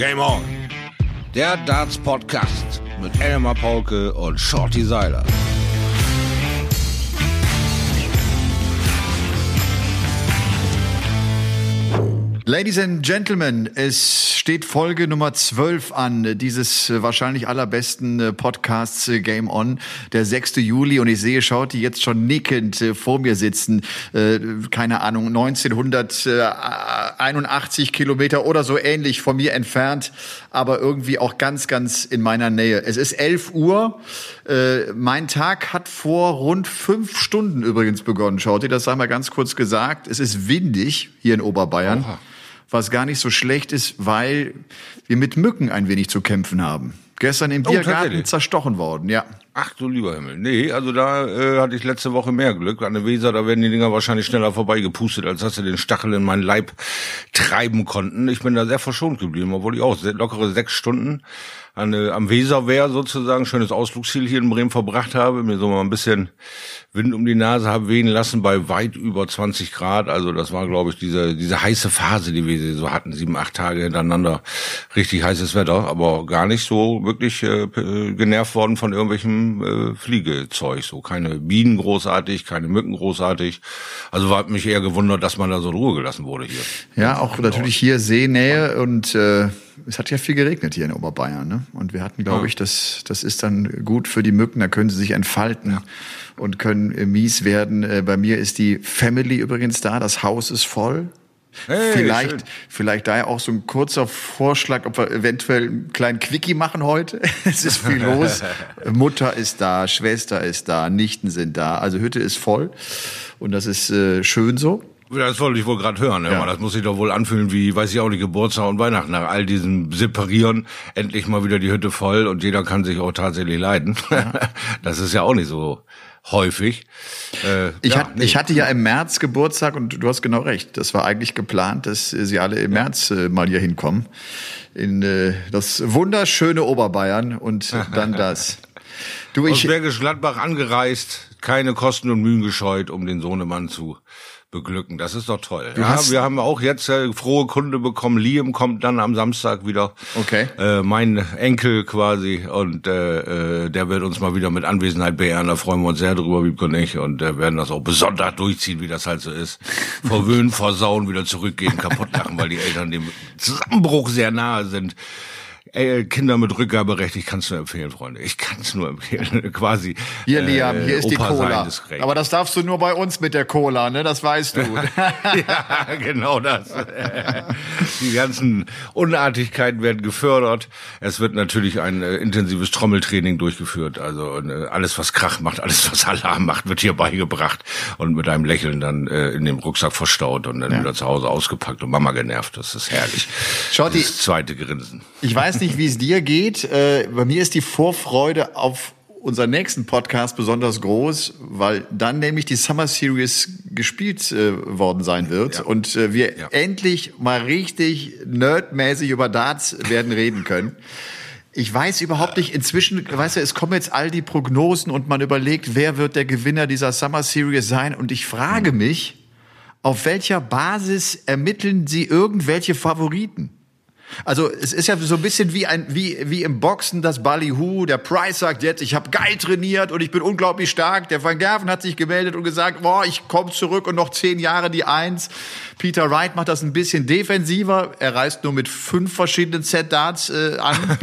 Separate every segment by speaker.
Speaker 1: Game On. Der Darts Podcast mit Elmar Paulke und Shorty Seiler.
Speaker 2: Ladies and Gentlemen, es steht Folge Nummer 12 an, dieses äh, wahrscheinlich allerbesten äh, Podcasts äh, Game On, der 6. Juli und ich sehe, schaut die jetzt schon nickend vor mir sitzen, keine Ahnung, 1981 Kilometer oder so ähnlich von mir entfernt, aber irgendwie auch ganz, ganz in meiner Nähe. Es ist 11 Uhr, mein Tag hat vor rund fünf Stunden übrigens begonnen, schaut ihr, das sei mal ganz kurz gesagt, es ist windig hier in Oberbayern. Oha was gar nicht so schlecht ist, weil wir mit Mücken ein wenig zu kämpfen haben. Gestern im oh, Biergarten zerstochen worden, ja.
Speaker 1: Ach du lieber Himmel. Nee, also da äh, hatte ich letzte Woche mehr Glück. An der Weser, da werden die Dinger wahrscheinlich schneller vorbeigepustet, als dass sie den Stachel in meinen Leib treiben konnten. Ich bin da sehr verschont geblieben, obwohl ich auch lockere sechs Stunden an, äh, am Weserwehr sozusagen, schönes Ausflugsziel hier in Bremen verbracht habe, mir so mal ein bisschen Wind um die Nase habe wehen lassen bei weit über 20 Grad. Also das war, glaube ich, diese, diese heiße Phase, die wir so hatten, sieben, acht Tage hintereinander. Richtig heißes Wetter, aber gar nicht so wirklich äh, genervt worden von irgendwelchem äh, Fliegezeug. So keine Bienen großartig, keine Mücken großartig. Also war mich eher gewundert, dass man da so in Ruhe gelassen wurde hier.
Speaker 2: Ja, auch natürlich hier Seenähe und äh, es hat ja viel geregnet hier in Oberbayern. Ne? Und wir hatten, glaube ja. ich, das, das ist dann gut für die Mücken, da können sie sich entfalten. Ja und können äh, mies werden. Äh, bei mir ist die Family übrigens da, das Haus ist voll. Hey, vielleicht, schön. vielleicht daher auch so ein kurzer Vorschlag, ob wir eventuell einen kleinen Quickie machen heute. es ist viel los. Mutter ist da, Schwester ist da, Nichten sind da. Also Hütte ist voll und das ist äh, schön so.
Speaker 1: Das wollte ich wohl gerade hören. Ja. Das muss sich doch wohl anfühlen wie, weiß ich auch nicht, Geburtstag und Weihnachten. Nach all diesem Separieren endlich mal wieder die Hütte voll und jeder kann sich auch tatsächlich leiden. Ja. Das ist ja auch nicht so häufig.
Speaker 2: Äh, ich, ja, hat, nee. ich hatte ja im März Geburtstag und du hast genau recht. Das war eigentlich geplant, dass sie alle im März äh, mal hier hinkommen. In äh, das wunderschöne Oberbayern und dann das.
Speaker 1: Du, ich, Aus Bergisch Gladbach angereist, keine Kosten und Mühen gescheut, um den Sohnemann zu beglücken. Das ist doch toll. Du ja, wir haben auch jetzt äh, frohe Kunde bekommen. Liam kommt dann am Samstag wieder.
Speaker 2: Okay.
Speaker 1: Äh, mein Enkel quasi und äh, äh, der wird uns mal wieder mit Anwesenheit beehren. Da freuen wir uns sehr drüber, wie und ich. Und äh, werden das auch besonders durchziehen, wie das halt so ist. Verwöhnen, versauen, wieder zurückgehen, kaputt lachen, weil die Eltern dem Zusammenbruch sehr nahe sind. Ey, Kinder mit Rückgaberecht, ich kann es nur empfehlen, Freunde. Ich kann es nur empfehlen, quasi.
Speaker 2: Hier, Liam, äh, hier ist Opa die Cola. Aber das darfst du nur bei uns mit der Cola, ne? Das weißt du.
Speaker 1: ja, genau das. die ganzen Unartigkeiten werden gefördert. Es wird natürlich ein äh, intensives Trommeltraining durchgeführt. Also äh, alles, was Krach macht, alles, was Alarm macht, wird hier beigebracht und mit einem Lächeln dann äh, in dem Rucksack verstaut und dann ja. wieder zu Hause ausgepackt und Mama genervt. Das ist herrlich.
Speaker 2: Schaut
Speaker 1: das zweite Grinsen.
Speaker 2: Ich weiß nicht, wie es dir geht. Äh, bei mir ist die Vorfreude auf unseren nächsten Podcast besonders groß, weil dann nämlich die Summer Series gespielt äh, worden sein wird ja. und äh, wir ja. endlich mal richtig nerdmäßig über Darts werden reden können. Ich weiß überhaupt nicht, inzwischen, weißt du, es kommen jetzt all die Prognosen und man überlegt, wer wird der Gewinner dieser Summer Series sein und ich frage mich, auf welcher Basis ermitteln sie irgendwelche Favoriten? Also es ist ja so ein bisschen wie ein wie wie im Boxen das Ballyhoo. Der Price sagt jetzt, ich habe geil trainiert und ich bin unglaublich stark. Der Van Gerven hat sich gemeldet und gesagt, boah, ich komme zurück und noch zehn Jahre die Eins. Peter Wright macht das ein bisschen defensiver. Er reist nur mit fünf verschiedenen Set Darts äh, an.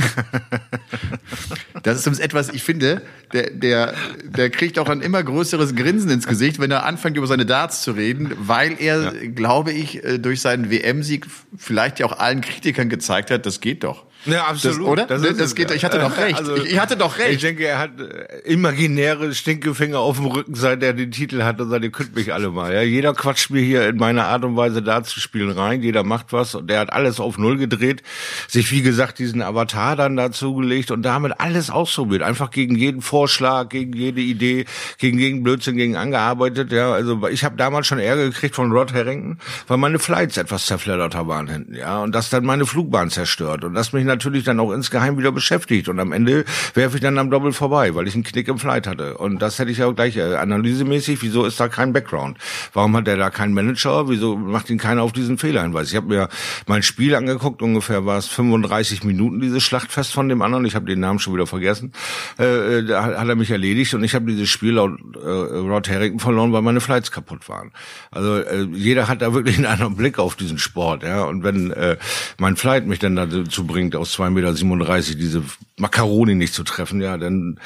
Speaker 2: das ist zumindest etwas, ich finde, der, der, der kriegt auch ein immer größeres Grinsen ins Gesicht, wenn er anfängt, über seine Darts zu reden, weil er, ja. glaube ich, äh, durch seinen WM-Sieg vielleicht ja auch allen Kritikern gezeigt hat, das geht doch.
Speaker 1: Ja, absolut.
Speaker 2: Das, oder? Das, das, das geht, ich hatte doch recht. Also, ich, ich, hatte doch recht.
Speaker 1: Ich denke, er hat äh, imaginäre Stinkefinger auf dem Rücken, seit er den Titel hat und sagt, ihr könnt mich alle mal. Ja, jeder quatscht mir hier in meiner Art und Weise da zu spielen rein. Jeder macht was und der hat alles auf Null gedreht. Sich, wie gesagt, diesen Avatar dann dazugelegt und damit alles ausprobiert. Einfach gegen jeden Vorschlag, gegen jede Idee, gegen jeden Blödsinn, gegen angearbeitet. Ja, also ich habe damals schon Ärger gekriegt von Rod Harrington, weil meine Flights etwas zerfledderter waren hinten. Ja, und das dann meine Flugbahn zerstört und das mich natürlich dann auch insgeheim wieder beschäftigt und am Ende werfe ich dann am Doppel vorbei, weil ich einen Knick im Flight hatte. Und das hätte ich ja gleich äh, analysemäßig, wieso ist da kein Background? Warum hat der da keinen Manager? Wieso macht ihn keiner auf diesen Fehler hinweis? Ich habe mir mein Spiel angeguckt, ungefähr war es 35 Minuten, dieses Schlachtfest von dem anderen, ich habe den Namen schon wieder vergessen, äh, da hat er mich erledigt und ich habe dieses Spiel laut äh, Rod Harrington verloren, weil meine Flights kaputt waren. Also äh, jeder hat da wirklich einen anderen Blick auf diesen Sport, ja. Und wenn äh, mein Flight mich dann dazu bringt, aus 2,37 Meter diese Makaroni nicht zu treffen, ja, dann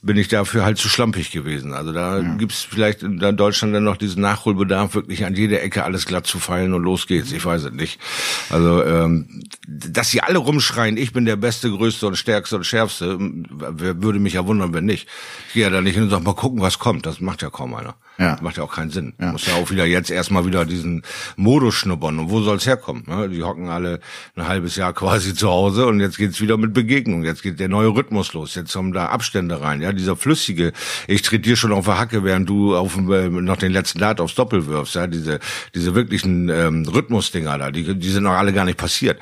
Speaker 1: bin ich dafür halt zu schlampig gewesen. Also da ja. gibt's vielleicht in Deutschland dann noch diesen Nachholbedarf, wirklich an jeder Ecke alles glatt zu fallen und los geht's. Ich weiß es nicht. Also ähm, dass sie alle rumschreien, ich bin der Beste, Größte und Stärkste und Schärfste, würde mich ja wundern, wenn nicht. Ich gehe ja da nicht hin und sag mal gucken, was kommt. Das macht ja kaum einer. Ja. Das macht ja auch keinen Sinn. Ja. Muss ja auch wieder jetzt erstmal wieder diesen Modus schnuppern. Und wo soll's herkommen? Ne? Die hocken alle ein halbes Jahr quasi zu Hause und jetzt geht's wieder mit Begegnung. Jetzt geht der neue Rhythmus los. Jetzt kommen da Abstände rein. Ja, dieser flüssige, ich tritt dir schon auf der Hacke, während du auf äh, noch den letzten Dart aufs Doppel wirfst. Ja, diese, diese wirklichen ähm, Rhythmusdinger da, die, die sind noch alle gar nicht passiert.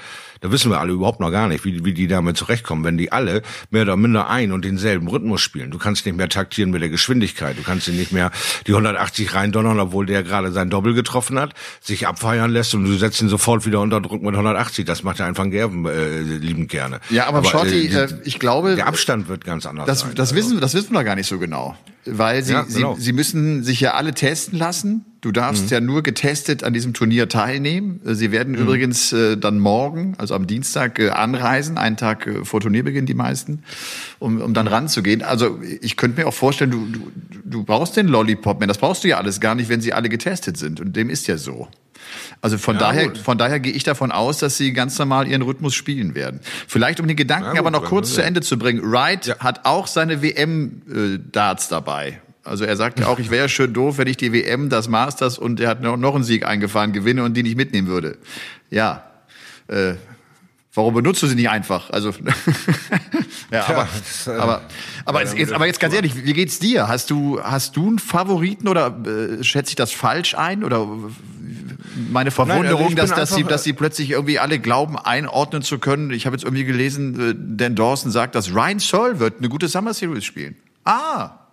Speaker 1: Da wissen wir alle überhaupt noch gar nicht, wie, wie die damit zurechtkommen, wenn die alle mehr oder minder ein und denselben Rhythmus spielen. Du kannst nicht mehr taktieren mit der Geschwindigkeit. Du kannst nicht mehr die 180 reindonnern, obwohl der gerade sein Doppel getroffen hat, sich abfeiern lässt und du setzt ihn sofort wieder unter Druck mit 180. Das macht er einfach Gerben äh, liebend gerne.
Speaker 2: Ja, aber, aber Shorty, äh, ich glaube,
Speaker 1: der Abstand wird ganz anders.
Speaker 2: Das, sein, das also. wissen, das wissen wir gar nicht so genau weil sie, ja, genau. sie, sie müssen sich ja alle testen lassen. Du darfst mhm. ja nur getestet an diesem Turnier teilnehmen. Sie werden mhm. übrigens äh, dann morgen, also am Dienstag, äh, anreisen, einen Tag äh, vor Turnierbeginn die meisten, um, um dann ranzugehen. Also ich könnte mir auch vorstellen, du, du, du brauchst den Lollipop, man, das brauchst du ja alles gar nicht, wenn sie alle getestet sind. Und dem ist ja so. Also von ja, daher, gut. von daher gehe ich davon aus, dass sie ganz normal ihren Rhythmus spielen werden. Vielleicht um den Gedanken ja, gut, aber noch kurz zu Ende zu bringen. Wright ja. hat auch seine WM-Darts dabei. Also er sagt ja auch, ich wäre ja schön doof, wenn ich die WM, das Masters und er hat noch, noch einen Sieg eingefahren, gewinne und die nicht mitnehmen würde. Ja. Äh, warum benutzt du sie nicht einfach? Also ja, aber, das, äh, aber, aber, ja, jetzt, aber jetzt ganz ehrlich, wie geht's dir? Hast du, hast du einen Favoriten oder äh, schätze ich das falsch ein? Oder meine Verwunderung, Nein, also dass, dass, sie, dass sie plötzlich irgendwie alle glauben, einordnen zu können. Ich habe jetzt irgendwie gelesen, äh, Dan Dawson sagt, dass Ryan Searle wird eine gute Summer Series spielen. Ah,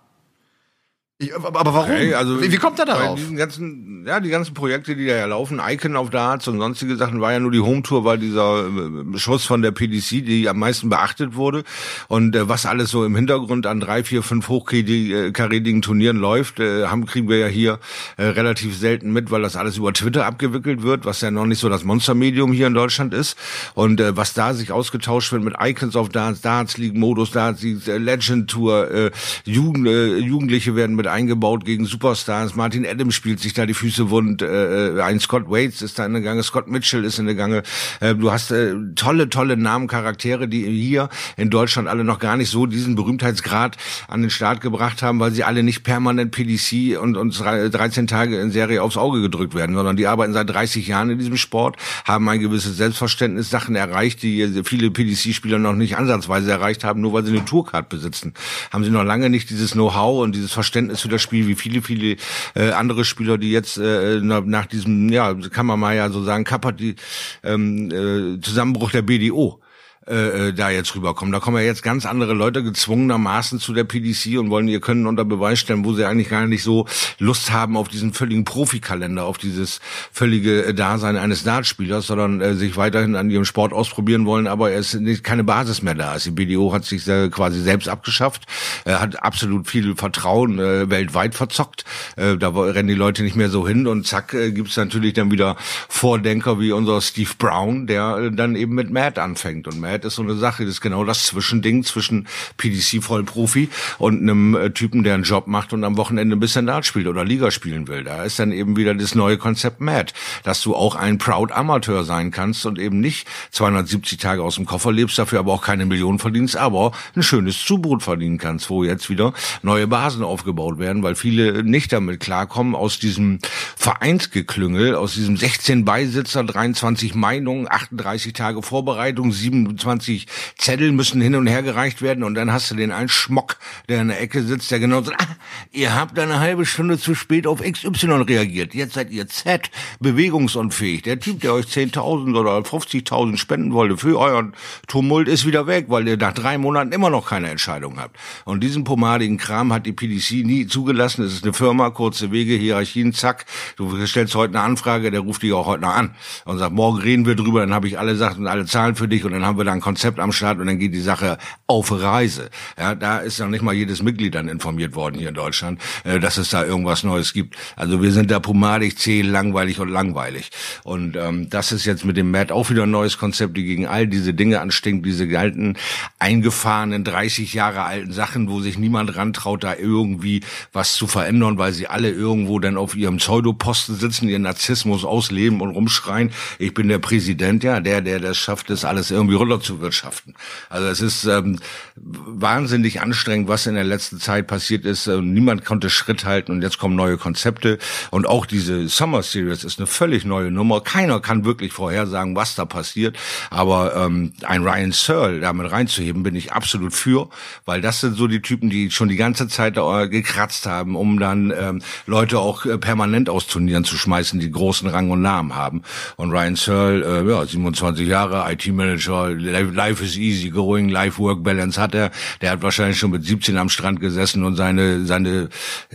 Speaker 2: aber warum? Hey, also wie, wie, kommt er darauf?
Speaker 1: Diesen ganzen, ja, die ganzen Projekte, die da ja laufen, Icon auf Darts und sonstige Sachen, war ja nur die Home-Tour, weil dieser äh, Schuss von der PDC, die am meisten beachtet wurde. Und äh, was alles so im Hintergrund an drei, vier, fünf hochkarätigen Turnieren läuft, äh, haben, kriegen wir ja hier äh, relativ selten mit, weil das alles über Twitter abgewickelt wird, was ja noch nicht so das Monstermedium hier in Deutschland ist. Und äh, was da sich ausgetauscht wird mit Icons auf Darts, Darts League, Modus Darts League, äh, Legend Tour, äh, Jugend, äh, Jugendliche werden mit eingebaut gegen Superstars. Martin Adams spielt sich da die Füße wund. Äh, äh, ein Scott Waits ist da in der Gange. Scott Mitchell ist in der Gange. Äh, du hast äh, tolle, tolle Namen, Charaktere, die hier in Deutschland alle noch gar nicht so diesen Berühmtheitsgrad an den Start gebracht haben, weil sie alle nicht permanent PDC und, und 13 Tage in Serie aufs Auge gedrückt werden, sondern die arbeiten seit 30 Jahren in diesem Sport, haben ein gewisses Selbstverständnis, Sachen erreicht, die viele PDC-Spieler noch nicht ansatzweise erreicht haben, nur weil sie eine Tourcard besitzen. Haben sie noch lange nicht dieses Know-how und dieses Verständnis für das Spiel wie viele, viele äh, andere Spieler, die jetzt äh, nach diesem, ja, kann man mal ja so sagen, Kappert, die ähm, äh, Zusammenbruch der BDO äh, äh, da jetzt rüberkommen. Da kommen ja jetzt ganz andere Leute gezwungenermaßen zu der PDC und wollen ihr Können unter Beweis stellen, wo sie eigentlich gar nicht so Lust haben auf diesen völligen Profikalender, auf dieses völlige äh, Dasein eines Dartspielers, sondern äh, sich weiterhin an ihrem Sport ausprobieren wollen, aber es ist nicht, keine Basis mehr da ist. Die BDO hat sich äh, quasi selbst abgeschafft, äh, hat absolut viel Vertrauen äh, weltweit verzockt. Äh, da rennen die Leute nicht mehr so hin und zack äh, gibt's natürlich dann wieder Vordenker wie unser Steve Brown, der äh, dann eben mit Matt anfängt und Matt Freiheit ist so eine Sache, das ist genau das Zwischending zwischen PDC-Vollprofi und einem äh, Typen, der einen Job macht und am Wochenende ein bisschen Dart spielt oder Liga spielen will. Da ist dann eben wieder das neue Konzept Mad, dass du auch ein Proud Amateur sein kannst und eben nicht 270 Tage aus dem Koffer lebst, dafür aber auch keine Millionen verdienst, aber ein schönes Zubrot verdienen kannst, wo jetzt wieder neue Basen aufgebaut werden, weil viele nicht damit klarkommen, aus diesem Vereinsgeklüngel, aus diesem 16 Beisitzer, 23 Meinungen, 38 Tage Vorbereitung, 7 27 Zettel müssen hin und her gereicht werden und dann hast du den einen Schmock, der in der Ecke sitzt, der genau sagt, ah, ihr habt eine halbe Stunde zu spät auf XY reagiert. Jetzt seid ihr Z, bewegungsunfähig. Der Typ, der euch 10.000 oder 50.000 spenden wollte für euren Tumult, ist wieder weg, weil ihr nach drei Monaten immer noch keine Entscheidung habt. Und diesen pomadigen Kram hat die PDC nie zugelassen. Es ist eine Firma, kurze Wege, Hierarchien, zack. Du stellst heute eine Anfrage, der ruft dich auch heute noch an und sagt, morgen reden wir drüber, dann habe ich alle Sachen und alle Zahlen für dich und dann haben wir da ein Konzept am Start und dann geht die Sache auf Reise. Ja, da ist noch nicht mal jedes Mitglied dann informiert worden hier in Deutschland, äh, dass es da irgendwas Neues gibt. Also wir sind da pomadig, zäh, langweilig und langweilig. Und ähm, das ist jetzt mit dem Matt auch wieder ein neues Konzept, die gegen all diese Dinge anstinkt, diese alten, eingefahrenen, 30 Jahre alten Sachen, wo sich niemand rantraut, da irgendwie was zu verändern, weil sie alle irgendwo dann auf ihrem Pseudoposten sitzen, ihren Narzissmus ausleben und rumschreien. Ich bin der Präsident, ja, der, der das schafft, das alles irgendwie runter zu wirtschaften. Also es ist ähm, wahnsinnig anstrengend, was in der letzten Zeit passiert ist. Äh, niemand konnte Schritt halten und jetzt kommen neue Konzepte. Und auch diese Summer Series ist eine völlig neue Nummer. Keiner kann wirklich vorhersagen, was da passiert. Aber ähm, ein Ryan Searle damit reinzuheben, bin ich absolut für, weil das sind so die Typen, die schon die ganze Zeit da gekratzt haben, um dann ähm, Leute auch äh, permanent aus Turnieren zu schmeißen, die großen Rang und Namen haben. Und Ryan Searle, äh, ja, 27 Jahre, IT-Manager, Life is easy going, Life-Work-Balance hat er. Der hat wahrscheinlich schon mit 17 am Strand gesessen und seine seine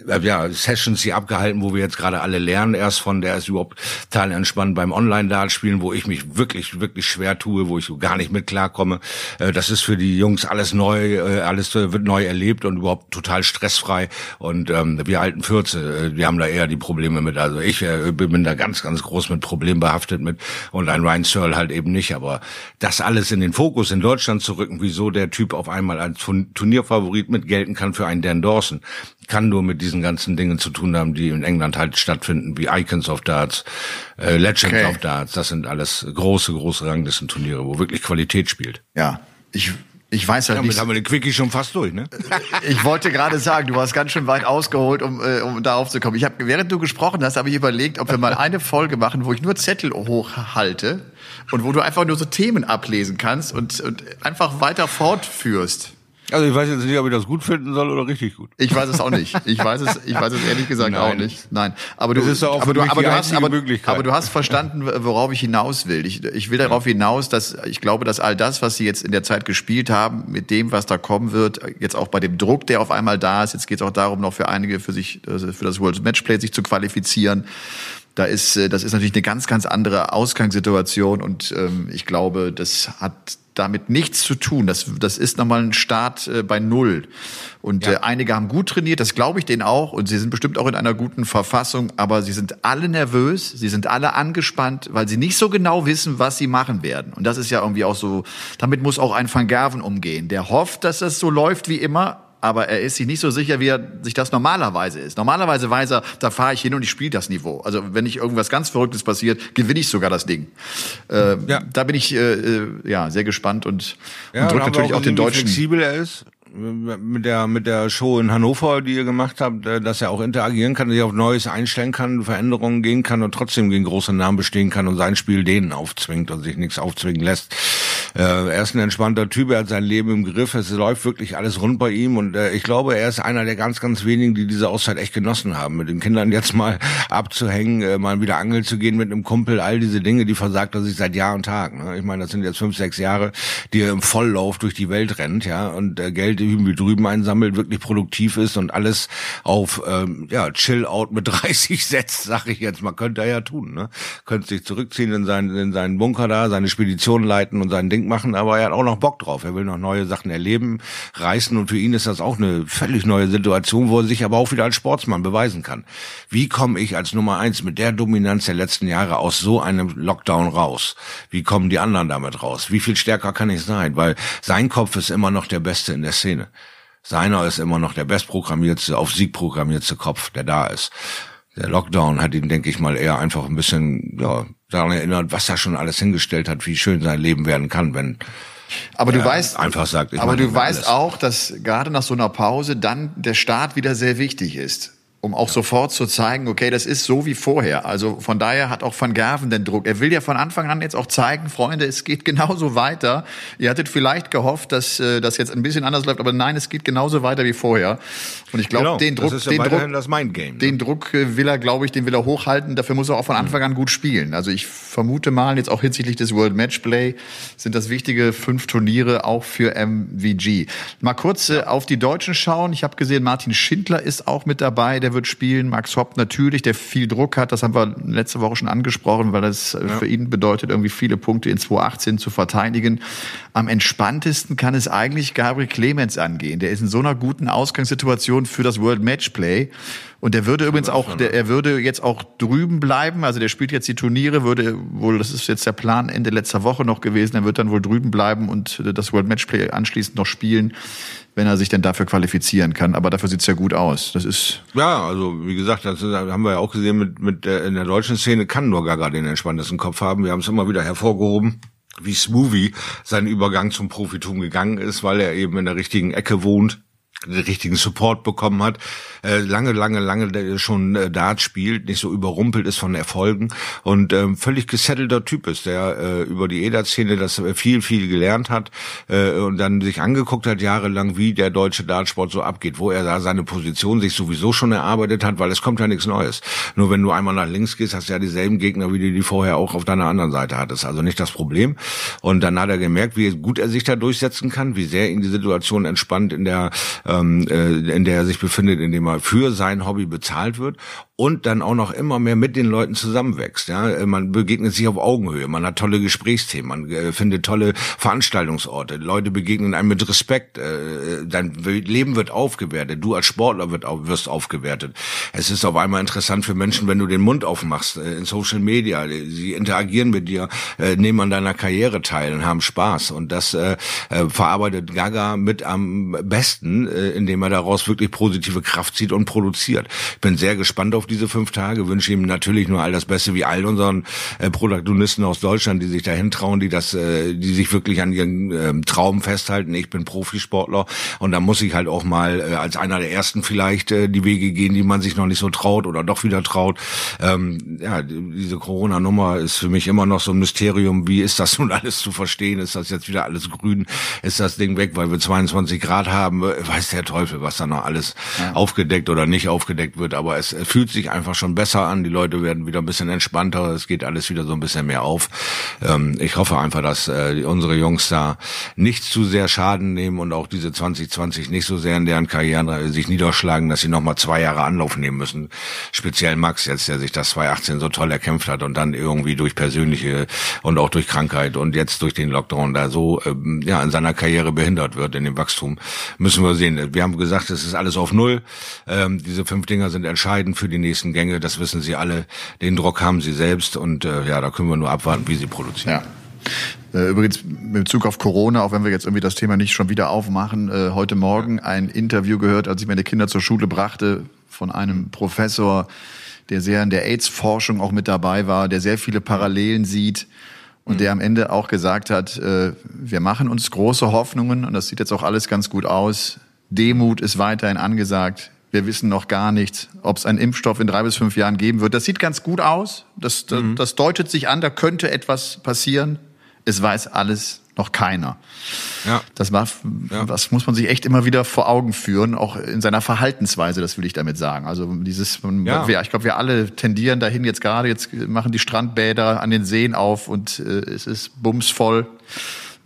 Speaker 1: äh, ja, Sessions hier abgehalten, wo wir jetzt gerade alle lernen erst von, der ist überhaupt total entspannt beim Online-Dart spielen, wo ich mich wirklich, wirklich schwer tue, wo ich so gar nicht mit klarkomme. Äh, das ist für die Jungs alles neu, äh, alles wird neu erlebt und überhaupt total stressfrei. Und ähm, wir alten Fürze, wir haben da eher die Probleme mit. Also ich bin da ganz, ganz groß mit Problemen behaftet mit und ein Ryan Searle halt eben nicht. Aber das alles in den Fokus in Deutschland zu rücken, wieso der Typ auf einmal als Turnierfavorit mit gelten kann für einen Dan Dawson, kann nur mit diesen ganzen Dingen zu tun haben, die in England halt stattfinden, wie Icons of Darts, äh, Legends okay. of Darts. Das sind alles große, große Ranglistenturniere, wo wirklich Qualität spielt.
Speaker 2: Ja, ich ich weiß halt
Speaker 1: Damit
Speaker 2: nicht.
Speaker 1: haben wir den Quickie schon fast durch, ne?
Speaker 2: Ich wollte gerade sagen, du hast ganz schön weit ausgeholt, um, äh, um da aufzukommen. Ich habe, während du gesprochen hast, habe ich überlegt, ob wir mal eine Folge machen, wo ich nur Zettel hochhalte und wo du einfach nur so Themen ablesen kannst und, und einfach weiter fortführst.
Speaker 1: Also ich weiß jetzt nicht, ob ich das gut finden soll oder richtig gut.
Speaker 2: Ich weiß es auch nicht. Ich weiß es, ich weiß es ehrlich gesagt
Speaker 1: Nein.
Speaker 2: auch nicht. Nein, aber du,
Speaker 1: auch
Speaker 2: aber du, aber du hast, aber, aber du hast verstanden, worauf ich hinaus will. Ich, ich will darauf hinaus, dass ich glaube, dass all das, was sie jetzt in der Zeit gespielt haben, mit dem, was da kommen wird, jetzt auch bei dem Druck, der auf einmal da ist, jetzt geht es auch darum, noch für einige für sich, also für das World Matchplay sich zu qualifizieren. Da ist, äh, das ist natürlich eine ganz, ganz andere Ausgangssituation und ähm, ich glaube, das hat damit nichts zu tun. Das, das ist nochmal ein Start äh, bei Null. Und
Speaker 1: Ja.
Speaker 2: äh, einige haben gut trainiert, das glaube ich denen auch. Und sie sind bestimmt auch in einer guten Verfassung. Aber sie sind alle nervös, sie sind alle angespannt, weil sie nicht so genau wissen, was sie machen werden. Und das ist ja irgendwie auch so, damit muss auch ein Van Gerven umgehen. Der hofft, dass das so läuft wie immer. Aber er ist sich nicht so sicher, wie er sich das normalerweise ist. Normalerweise weiß er, da fahre ich hin und ich spiele das Niveau. Also wenn nicht irgendwas ganz Verrücktes passiert, gewinne ich sogar das Ding. Äh,
Speaker 1: Ja.
Speaker 2: Da bin ich äh, äh, ja sehr gespannt und,
Speaker 1: Ja,
Speaker 2: und drückt natürlich auch den
Speaker 1: gesehen, wie
Speaker 2: Deutschen.
Speaker 1: flexibel er ist. Mit der, mit der Show in Hannover, die ihr gemacht habt, äh, dass er auch interagieren kann, sich auf Neues einstellen kann, Veränderungen gehen kann und trotzdem gegen große Namen bestehen kann und sein Spiel denen aufzwingt und sich nichts aufzwingen lässt. Äh, er ist ein entspannter Typ, er hat sein Leben im Griff, es läuft wirklich alles rund bei ihm und äh, ich glaube, er ist einer der ganz, ganz wenigen, die diese Auszeit echt genossen haben, mit den Kindern jetzt mal abzuhängen, äh, mal wieder angeln zu gehen mit einem Kumpel, all diese Dinge, die versagt er sich seit Jahr und Tag. Ne? Ich meine, das sind jetzt fünf, sechs Jahre, die er im Volllauf durch die Welt rennt, ja, und äh, Geld hüben wie drüben einsammelt, wirklich produktiv ist und alles auf ähm, ja, Chill-Out mit 30 setzt, sag ich jetzt mal, könnte er ja tun, ne? Könnte sich zurückziehen in seinen, in seinen Bunker da, seine Spedition leiten und sein Ding machen, aber er hat auch noch Bock drauf. Er will noch neue Sachen erleben, reißen und für ihn ist das auch eine völlig neue Situation, wo er sich aber auch wieder als Sportsmann beweisen kann. Wie komme ich als Nummer eins mit der Dominanz der letzten Jahre aus so einem Lockdown raus? Wie kommen die anderen damit raus? Wie viel stärker kann ich sein? Weil sein Kopf ist immer noch der Beste in der Szene. Seiner ist immer noch der bestprogrammierteste, auf Sieg programmierteste Kopf, der da ist. Der Lockdown hat ihn, denke ich mal, eher einfach ein bisschen ja, daran erinnert, was er schon alles hingestellt hat, wie schön sein Leben werden kann, wenn
Speaker 2: Aber du weißt,
Speaker 1: einfach sagt,
Speaker 2: aber du weißt
Speaker 1: alles.
Speaker 2: auch, dass gerade nach so einer Pause dann der Start wieder sehr wichtig ist. Um auch sofort zu zeigen, okay, das ist so wie vorher. Also von daher hat auch Van Gerven den Druck. Er will ja von Anfang an jetzt auch zeigen, Freunde, es geht genauso weiter. Ihr hattet vielleicht gehofft, dass äh, das jetzt ein bisschen anders läuft, aber nein, es geht genauso weiter wie vorher. Und ich glaube, genau, den Druck,
Speaker 1: ja
Speaker 2: den Druck,
Speaker 1: das Mindgame,
Speaker 2: ne? den Druck äh, will er, glaube ich, den will er hochhalten. Dafür muss er auch von Anfang an gut spielen. Also ich vermute mal, jetzt auch hinsichtlich des World Matchplay sind das wichtige fünf Turniere auch für MVG. Mal kurz äh, auf die Deutschen schauen. Ich habe gesehen, Martin Schindler ist auch mit dabei. Der wird spielen. Max Hopp natürlich, der viel Druck hat. Das haben wir letzte Woche schon angesprochen, weil das äh, ja. für ihn bedeutet, irgendwie viele Punkte in 2018 zu verteidigen. Am entspanntesten kann es eigentlich Gabriel Clemens angehen. Der ist in so einer guten Ausgangssituation für das World Matchplay. Und der würde übrigens auch, der, er würde jetzt auch drüben bleiben. Also der spielt jetzt die Turniere, würde wohl, das ist jetzt der Plan Ende letzter Woche noch gewesen. Er wird dann wohl drüben bleiben und das World Matchplay anschließend noch spielen, wenn er sich denn dafür qualifizieren kann. Aber dafür sieht's ja gut aus. Das ist
Speaker 1: ja, also wie gesagt, das haben wir ja auch gesehen mit mit der, in der deutschen Szene kann nur Gaga den entspanntesten Kopf haben. Wir haben es immer wieder hervorgehoben wie Smoothie sein Übergang zum Profitum gegangen ist, weil er eben in der richtigen Ecke wohnt den richtigen Support bekommen hat, äh, lange, lange, lange schon äh, Dart spielt, nicht so überrumpelt ist von Erfolgen und ähm, völlig gesettelter Typ ist, der äh, über die EDA-Szene das äh, viel, viel gelernt hat äh, und dann sich angeguckt hat jahrelang, wie der deutsche Dartsport so abgeht, wo er da seine Position sich sowieso schon erarbeitet hat, weil es kommt ja nichts Neues. Nur wenn du einmal nach links gehst, hast du ja dieselben Gegner, wie du die vorher auch auf deiner anderen Seite hattest. Also nicht das Problem. Und dann hat er gemerkt, wie gut er sich da durchsetzen kann, wie sehr ihn die Situation entspannt in der ähm, äh, in der er sich befindet, in dem er für sein Hobby bezahlt wird und dann auch noch immer mehr mit den Leuten zusammenwächst. Ja, äh, man begegnet sich auf Augenhöhe, man hat tolle Gesprächsthemen, man äh, findet tolle Veranstaltungsorte, Leute begegnen einem mit Respekt, äh, dein Leben wird aufgewertet, du als Sportler wirst aufgewertet. Es ist auf einmal interessant für Menschen, wenn du den Mund aufmachst in Social Media, sie interagieren mit dir, nehmen an deiner Karriere teil und haben Spaß und das verarbeitet Gaga mit am besten, indem er daraus wirklich positive Kraft zieht und produziert. Ich bin sehr gespannt auf diese fünf Tage, wünsche ihm natürlich nur all das Beste wie all unseren äh, Protagonisten aus Deutschland, die sich dahin trauen, die das, äh, die sich wirklich an ihren äh, Traum festhalten. Ich bin Profisportler und da muss ich halt auch mal äh, als einer der ersten vielleicht äh, die Wege gehen, die man sich noch nicht so traut oder doch wieder traut. Ähm, ja, diese Corona-Nummer ist für mich immer noch so ein Mysterium. Wie ist das nun alles zu verstehen? Ist das jetzt wieder alles grün? Ist das Ding weg, weil wir 22 Grad haben? Weiß der Teufel, was da noch alles ja. aufgedeckt oder nicht aufgedeckt wird. Aber es fühlt sich einfach schon besser an. Die Leute werden wieder ein bisschen entspannter. Es geht alles wieder so ein bisschen mehr auf. Ähm, ich hoffe einfach, dass äh, unsere Jungs da nicht zu sehr Schaden nehmen und auch diese 2020 nicht so sehr in deren Karrieren sich niederschlagen, dass sie nochmal zwei Jahre Anlauf nehmen müssen. Speziell Max jetzt, der sich das 2018 so toll erkämpft hat und dann irgendwie durch persönliche und auch durch Krankheit und jetzt durch den Lockdown da so ähm, ja in seiner Karriere behindert wird in dem Wachstum. Müssen wir sehen. Wir haben gesagt, es ist alles auf Null. Ähm, diese fünf Dinger sind entscheidend für die nächsten Gänge. Das wissen Sie alle. Den Druck haben Sie selbst und äh, ja, da können wir nur abwarten, wie Sie produzieren.
Speaker 2: Ja. Äh, übrigens, mit Bezug auf Corona, auch wenn wir jetzt irgendwie das Thema nicht schon wieder aufmachen, äh, heute Morgen ein Interview gehört, als ich meine Kinder zur Schule brachte, von einem Professor, der sehr in der AIDS-Forschung auch mit dabei war, der sehr viele Parallelen sieht und mhm. der am Ende auch gesagt hat, äh, wir machen uns große Hoffnungen und das sieht jetzt auch alles ganz gut aus. Demut ist weiterhin angesagt. Wir wissen noch gar nicht, ob es einen Impfstoff in drei bis fünf Jahren geben wird. Das sieht ganz gut aus. Das, das, mhm. das deutet sich an, da könnte etwas passieren. Es weiß alles noch keiner. Ja. Das, war, ja. das muss man sich echt immer wieder vor Augen führen, auch in seiner Verhaltensweise, das will ich damit sagen. Also dieses, ja. wir, ich glaube, wir alle tendieren dahin jetzt gerade, jetzt machen die Strandbäder an den Seen auf und äh, es ist bumsvoll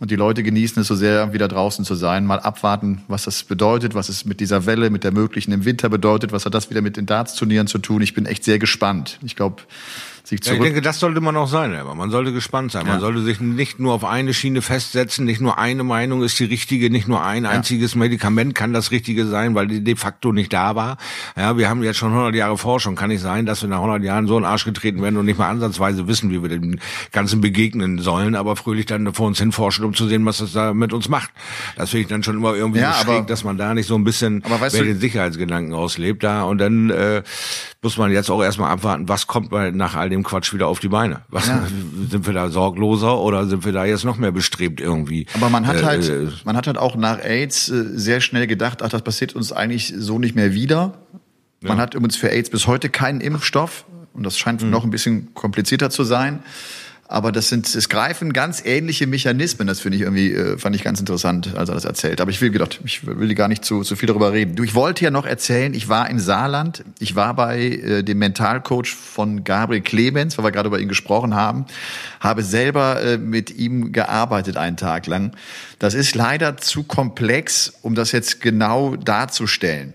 Speaker 2: und die Leute genießen es so sehr, wieder draußen zu sein. Mal abwarten, was das bedeutet, was es mit dieser Welle, mit der möglichen im Winter bedeutet, was hat das wieder mit den Darts-Turnieren zu tun. Ich bin echt sehr gespannt. Ich glaube, sich zurück.
Speaker 1: Ja, ich denke, das sollte man auch sein, aber man sollte gespannt sein. Man sollte sich nicht nur auf eine Schiene festsetzen, nicht nur eine Meinung ist die richtige, nicht nur ein einziges. Medikament kann das Richtige sein, weil die de facto nicht da war. Ja, wir haben jetzt schon 100 Jahre Forschung. Kann nicht sein, dass wir nach 100 Jahren so in Arsch getreten werden und nicht mal ansatzweise wissen, wie wir dem Ganzen begegnen sollen, aber fröhlich dann vor uns hinforschen, um zu sehen, was das da mit uns macht. Das finde ich dann schon immer irgendwie ja, so schräg, dass man da nicht so ein bisschen aber den Sicherheitsgedanken auslebt da und dann äh, muss man jetzt auch erstmal abwarten, was kommt nach all dem Quatsch wieder auf die Beine. Was, ja. Sind wir da sorgloser oder sind wir da jetzt noch mehr bestrebt irgendwie?
Speaker 2: Aber man hat äh, halt, äh, man hat halt auch nach AIDS äh, sehr schnell gedacht, ach, das passiert uns eigentlich so nicht mehr wieder. Man hat übrigens für AIDS bis heute keinen Impfstoff und das scheint mhm. noch ein bisschen komplizierter zu sein. Aber das sind, es greifen ganz ähnliche Mechanismen. Das finde ich irgendwie, äh, fand ich ganz interessant, als er das erzählt. Aber ich will gedacht, ich will gar nicht zu, zu viel darüber reden. Du, ich wollte ja noch erzählen, ich war in Saarland. Ich war bei äh, dem Mentalcoach von Gabriel Clemens, weil wir gerade über ihn gesprochen haben. Habe selber äh, mit ihm gearbeitet einen Tag lang. Das ist leider zu komplex, um das jetzt genau darzustellen.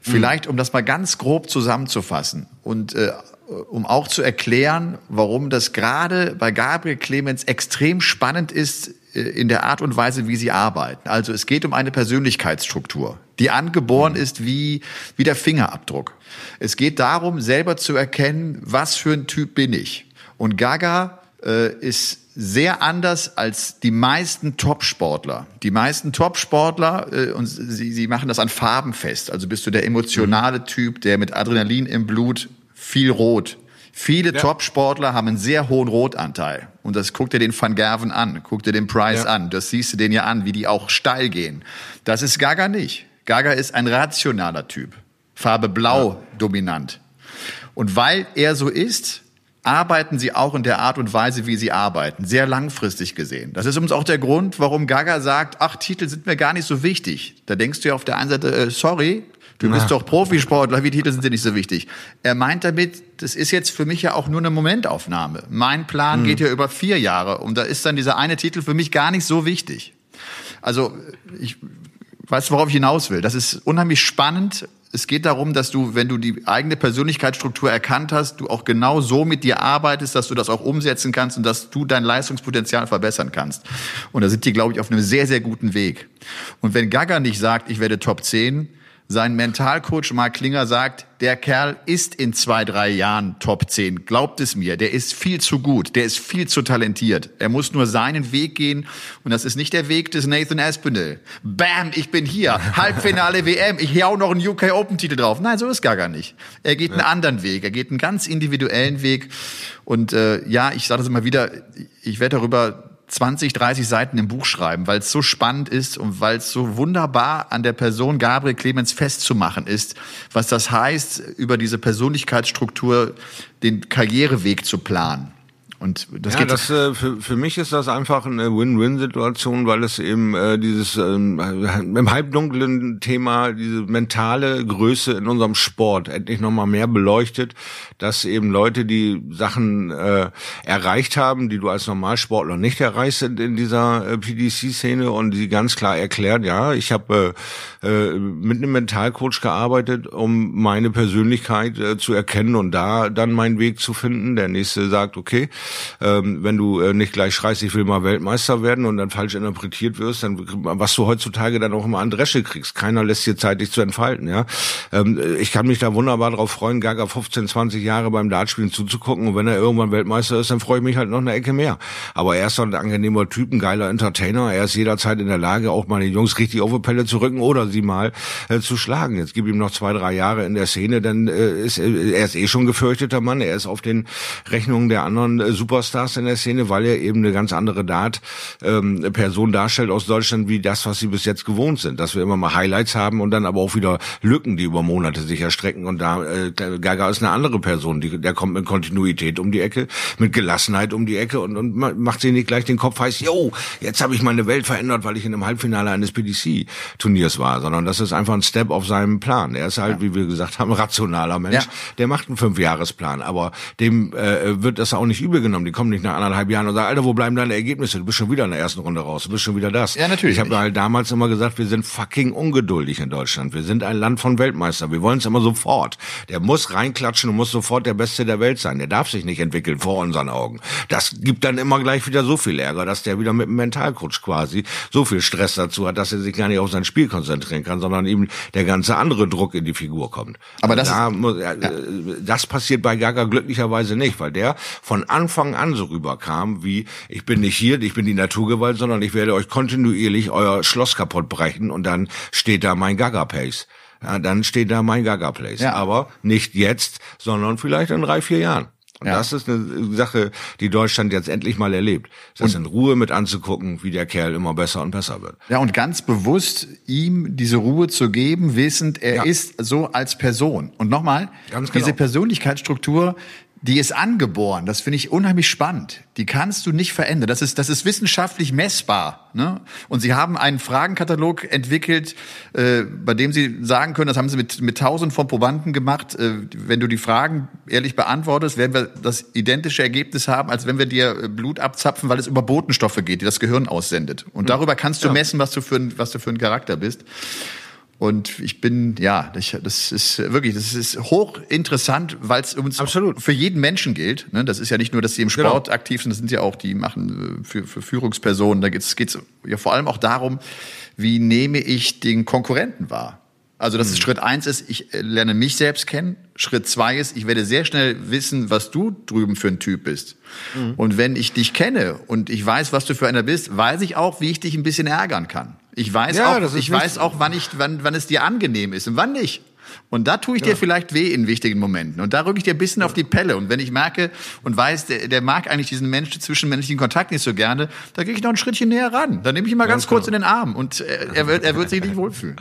Speaker 2: Vielleicht, um das mal ganz grob zusammenzufassen und äh, um auch zu erklären, warum das gerade bei Gabriel Clemens extrem spannend ist äh, in der Art und Weise, wie sie arbeiten. Also es geht um eine Persönlichkeitsstruktur, die angeboren ist wie, wie der Fingerabdruck. Es geht darum, selber zu erkennen, was für ein Typ bin ich. Und Gaga äh, ist sehr anders als die meisten Top-Sportler. Die meisten Top-Sportler, äh, und sie, sie machen das an Farben fest. Also bist du der emotionale Typ, der mit Adrenalin im Blut viel Rot. Viele ja. Top-Sportler haben einen sehr hohen Rotanteil. Und das guckt dir den Van Gerven an, guckt dir den Price ja. an. Das siehst du den ja an, wie die auch steil gehen. Das ist Gaga nicht. Gaga ist ein rationaler Typ. Farbe blau ja. dominant. Und weil er so ist, arbeiten sie auch in der Art und Weise, wie sie arbeiten, sehr langfristig gesehen. Das ist uns auch der Grund, warum Gaga sagt, ach, Titel sind mir gar nicht so wichtig. Da denkst du ja auf der einen Seite, äh, sorry, Du bist doch Profisportler, wie Titel sind dir nicht so wichtig. Er meint damit, das ist jetzt für mich ja auch nur eine Momentaufnahme. Mein Plan mhm. geht ja über vier Jahre und da ist dann dieser eine Titel für mich gar nicht so wichtig. Also ich weiß, worauf ich hinaus will. Das ist unheimlich spannend. Es geht darum, dass du, wenn du die eigene Persönlichkeitsstruktur erkannt hast, du auch genau so mit dir arbeitest, dass du das auch umsetzen kannst und dass du dein Leistungspotenzial verbessern kannst. Und da sind die, glaube ich, auf einem sehr, sehr guten Weg. Und wenn Gaga nicht sagt, ich werde Top 10, sein Mentalcoach Mark Klinger sagt, der Kerl ist in zwei, drei Jahren Top 10. Glaubt es mir. Der ist viel zu gut. Der ist viel zu talentiert. Er muss nur seinen Weg gehen. Und das ist nicht der Weg des Nathan Aspinall. Bam, ich bin hier. Halbfinale WM. Ich hau noch einen UK Open Titel drauf. Nein, so ist gar gar nicht. Er geht einen anderen Weg. Er geht einen ganz individuellen Weg. Und äh, ja, ich sage das immer wieder. Ich werde darüber 20, 30 Seiten im Buch schreiben, weil es so spannend ist und weil es so wunderbar an der Person Gabriel Clemens festzumachen ist, was das heißt, über diese Persönlichkeitsstruktur den Karriereweg zu planen. Und das
Speaker 1: ja,
Speaker 2: geht
Speaker 1: das, äh, für, für mich ist das einfach eine Win-Win-Situation, weil es eben äh, dieses ähm, im halbdunklen Thema, diese mentale Größe in unserem Sport endlich nochmal mehr beleuchtet, dass eben Leute, die Sachen äh, erreicht haben, die du als Normalsportler nicht erreichst in, in dieser äh, PDC-Szene und die ganz klar erklärt, ja, ich habe äh, äh, mit einem Mentalcoach gearbeitet, um meine Persönlichkeit äh, zu erkennen und da dann meinen Weg zu finden. Der nächste sagt, okay, ähm, wenn du äh, nicht gleich schreist, ich will mal Weltmeister werden und dann falsch interpretiert wirst, dann was du heutzutage dann auch immer an Dresche kriegst. Keiner lässt dir Zeit, dich zu entfalten. Ja, ähm, Ich kann mich da wunderbar drauf freuen, Gaga 15, 20 Jahre beim Dartspielen zuzugucken und wenn er irgendwann Weltmeister ist, dann freue ich mich halt noch eine Ecke mehr. Aber er ist doch ein angenehmer Typ, ein geiler Entertainer. Er ist jederzeit in der Lage, auch mal die Jungs richtig auf die Pelle zu rücken oder sie mal äh, zu schlagen. Jetzt gib ihm noch zwei, drei Jahre in der Szene, dann äh, ist äh, er ist eh schon gefürchteter Mann. Er ist auf den Rechnungen der anderen äh, Superstars in der Szene, weil er eben eine ganz andere Dart ähm, Person darstellt aus Deutschland wie das, was sie bis jetzt gewohnt sind. Dass wir immer mal Highlights haben und dann aber auch wieder Lücken, die über Monate sich erstrecken. Und da äh, Gaga ist eine andere Person, die, der kommt mit Kontinuität um die Ecke, mit Gelassenheit um die Ecke und, und macht sich nicht gleich den Kopf heiß, yo, jetzt habe ich meine Welt verändert, weil ich in einem Halbfinale eines PDC-Turniers war, sondern das ist einfach ein Step auf seinem Plan. Er ist halt, ja. wie wir gesagt haben, rationaler Mensch. Ja. Der macht einen Fünfjahresplan, aber dem äh, wird das auch nicht übel genommen. Die kommen nicht nach anderthalb Jahren und sagen, Alter, wo bleiben deine Ergebnisse? Du bist schon wieder in der ersten Runde raus, du bist schon wieder das.
Speaker 2: Ja, natürlich.
Speaker 1: Ich habe halt damals immer gesagt, wir sind fucking ungeduldig in Deutschland. Wir sind ein Land von Weltmeister. Wir wollen es immer sofort. Der muss reinklatschen und muss sofort der Beste der Welt sein. Der darf sich nicht entwickeln vor unseren Augen. Das gibt dann immer gleich wieder so viel Ärger, dass der wieder mit dem Mentalcoach quasi so viel Stress dazu hat, dass er sich gar nicht auf sein Spiel konzentrieren kann, sondern ihm der ganze andere Druck in die Figur kommt.
Speaker 2: Aber das, da,
Speaker 1: muss, ja. das passiert bei Gaga glücklicherweise nicht, weil der von Anfang an so rüberkam, wie ich bin nicht hier, ich bin die Naturgewalt, sondern ich werde euch kontinuierlich euer Schloss kaputt brechen und dann steht da mein Gaga-Pace. Ja, dann steht da mein Gaga-Place. Ja. Aber nicht jetzt, sondern vielleicht in drei, vier Jahren. Und ja. das ist eine Sache, die Deutschland jetzt endlich mal erlebt. Das und in Ruhe mit anzugucken, wie der Kerl immer besser und besser wird.
Speaker 2: Ja, und ganz bewusst ihm diese Ruhe zu geben, wissend, er ja. ist so als Person. Und nochmal, genau. diese Persönlichkeitsstruktur, die ist angeboren. Das finde ich unheimlich spannend. Die kannst du nicht verändern. Das ist, das ist wissenschaftlich messbar. Ne? Und sie haben einen Fragenkatalog entwickelt, äh, bei dem sie sagen können, das haben sie mit, mit tausend von Probanden gemacht. Äh, wenn du die Fragen ehrlich beantwortest, werden wir das identische Ergebnis haben, als wenn wir dir äh, Blut abzapfen, weil es über Botenstoffe geht, die das Gehirn aussendet. Und hm. darüber kannst du ja. messen, was du für ein, was du für ein Charakter bist. Und ich bin, ja, das ist wirklich, das ist hochinteressant, weil es uns Absolut. für jeden Menschen gilt. Ne? Das ist ja nicht nur, dass sie im genau. Sport genau. aktiv sind, das sind ja auch, die machen äh, für, für Führungspersonen. Da geht es ja vor allem auch darum, wie nehme ich den Konkurrenten wahr? Also, dass mhm. Schritt eins ist, ich äh, lerne mich selbst kennen. Schritt zwei ist, ich werde sehr schnell wissen, was du drüben für ein Typ bist. Mhm. Und wenn ich dich kenne und ich weiß, was du für einer bist, weiß ich auch, wie ich dich ein bisschen ärgern kann. Ich weiß ja, auch, ich weiß auch, wann ich, wann, wann es dir angenehm ist und wann nicht. Und da tue ich ja. dir vielleicht weh in wichtigen Momenten. Und da rücke ich dir ein bisschen ja. auf die Pelle. Und wenn ich merke und weiß, der, der mag eigentlich diesen Menschen, zwischenmenschlichen Kontakt nicht so gerne, da gehe ich noch ein Schrittchen näher ran. Dann nehme ich ihn mal ganz, ganz kurz in den Arm und er, er, wird, er wird sich nicht wohlfühlen.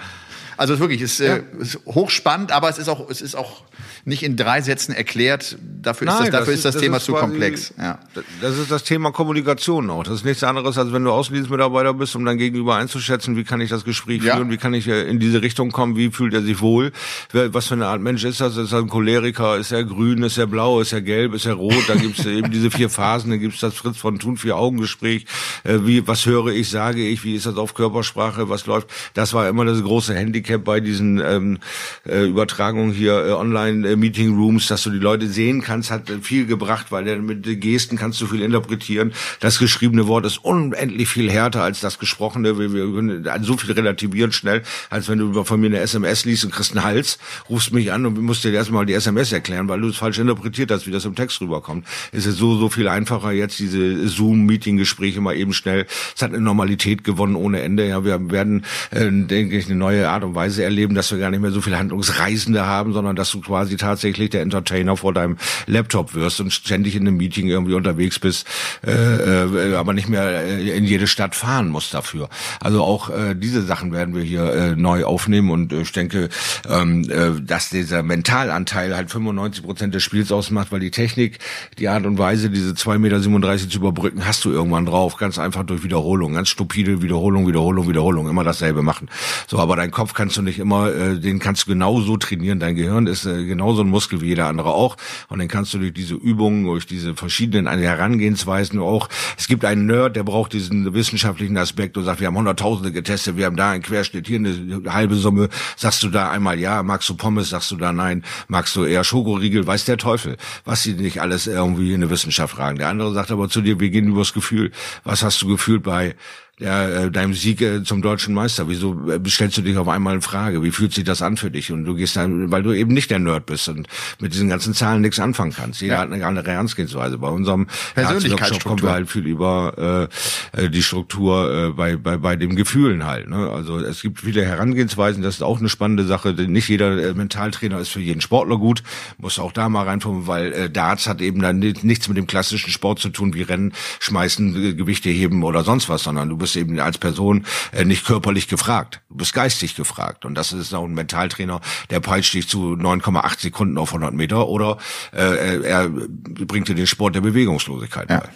Speaker 2: Also wirklich, es ist, äh, ist hochspannend, aber es ist auch, es ist auch nicht in drei Sätzen erklärt. Dafür Nein, ist das, dafür das ist das, das Thema ist zu komplex. Ja.
Speaker 1: Das ist das Thema Kommunikation auch. Das ist nichts anderes, als wenn du Außendienstmitarbeiter bist, um dein Gegenüber einzuschätzen, wie kann ich das Gespräch ja. führen, wie kann ich äh, in diese Richtung kommen, wie fühlt er sich wohl, was für eine Art Mensch ist das? Ist er ein Choleriker, ist er grün, ist er blau, ist er gelb, ist er rot? Da gibt's eben diese vier Phasen, dann gibt's das Fritz von Thun vier Augengespräch, äh, wie was höre ich, sage ich, wie ist das auf Körpersprache, was läuft? Das war immer das große Handicap bei diesen ähm, äh, Übertragungen hier äh, online äh, Meeting Rooms, dass du die Leute sehen kannst, hat viel gebracht, weil der, mit Gesten kannst du viel interpretieren. Das geschriebene Wort ist unendlich viel härter als das gesprochene. Wir, wir können so viel relativieren schnell, als wenn du von mir eine SMS liest und kriegst einen Hals, rufst mich an und musst dir erstmal die SMS erklären, weil du es falsch interpretiert hast, wie das im Text rüberkommt. Es ist so, so viel einfacher jetzt diese Zoom-Meeting-Gespräche mal eben schnell. Es hat eine Normalität gewonnen ohne Ende. Ja, wir werden, äh, denke ich, eine neue Art und Weise erleben, dass wir gar nicht mehr so viele Handlungsreisende haben, sondern dass du quasi tatsächlich der Entertainer vor deinem Laptop wirst und ständig in einem Meeting irgendwie unterwegs bist, äh, äh, aber nicht mehr äh, in jede Stadt fahren musst dafür. Also auch äh, diese Sachen werden wir hier äh, neu aufnehmen und äh, ich denke, ähm, äh, dass dieser Mentalanteil halt 95 Prozent des Spiels ausmacht, weil die Technik, die Art und Weise, diese 2,37 Meter zu überbrücken, hast du irgendwann drauf, ganz einfach durch Wiederholung, ganz stupide Wiederholung, Wiederholung, Wiederholung, immer dasselbe machen. So, aber dein Kopf kannst du nicht immer äh, den kannst du genauso trainieren. Dein Gehirn ist äh, genauso ein Muskel wie jeder andere auch. Und den kannst du durch diese Übungen, durch diese verschiedenen Herangehensweisen auch. Es gibt einen Nerd, der braucht diesen wissenschaftlichen Aspekt und sagt, wir haben Hunderttausende getestet, wir haben da einen Querschnitt, hier eine halbe Summe. Sagst du da einmal ja, magst du Pommes, sagst du da nein, magst du eher Schokoriegel, weiß der Teufel, was sie nicht alles irgendwie in der Wissenschaft fragen. Der andere sagt aber zu dir, wir gehen übers Gefühl. Was hast du gefühlt bei ja, äh, deinem Sieg äh, zum deutschen Meister. Wieso äh, stellst du dich auf einmal in Frage? Wie fühlt sich das an für dich? Und du gehst dann, weil du eben nicht der Nerd bist und mit diesen ganzen Zahlen nichts anfangen kannst. Jeder ja. hat eine andere Herangehensweise. Bei unserem
Speaker 2: Persönlichkeitsstruktur
Speaker 1: kommen wir halt viel über äh, die Struktur äh, bei, bei, bei den Gefühlen halt. Ne? Also es gibt viele Herangehensweisen, das ist auch eine spannende Sache. Nicht jeder äh, Mentaltrainer ist für jeden Sportler gut. Muss auch da mal reinkommen, weil äh, Darts hat eben dann nichts mit dem klassischen Sport zu tun, wie Rennen, Schmeißen, Gewichte heben oder sonst was, sondern du bist bist eben als Person äh, nicht körperlich gefragt. Du bist geistig gefragt. Und das ist auch ein Mentaltrainer, der peitscht dich zu 9,8 Sekunden auf 100 Meter oder äh, er bringt dir den Sport der Bewegungslosigkeit ja. bei.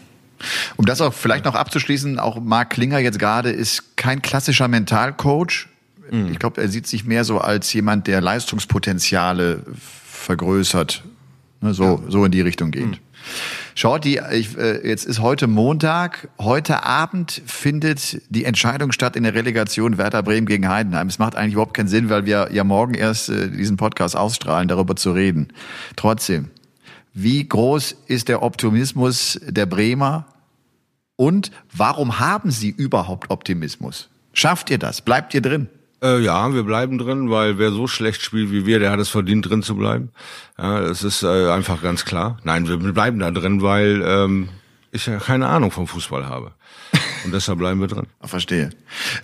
Speaker 2: Um das auch vielleicht noch abzuschließen, auch Marc Klinger jetzt gerade ist kein klassischer Mentalcoach. Mhm. Ich glaube, er sieht sich mehr so als jemand, der Leistungspotenziale vergrößert, ne, so, ja. so in die Richtung geht. Mhm. Schaut, die, ich, äh, jetzt ist heute Montag. Heute Abend findet die Entscheidung statt in der Relegation Werder Bremen gegen Heidenheim. Es macht eigentlich überhaupt keinen Sinn, weil wir ja morgen erst äh, diesen Podcast ausstrahlen, darüber zu reden. Trotzdem, wie groß ist der Optimismus der Bremer? Und warum haben sie überhaupt Optimismus? Schafft ihr das? Bleibt ihr drin?
Speaker 1: Äh, ja, wir bleiben drin, weil wer so schlecht spielt wie wir, der hat es verdient, drin zu bleiben. Ja, das ist äh, einfach ganz klar. Nein, wir bleiben da drin, weil ähm, ich ja keine Ahnung vom Fußball habe. Und deshalb bleiben wir drin.
Speaker 2: Verstehe.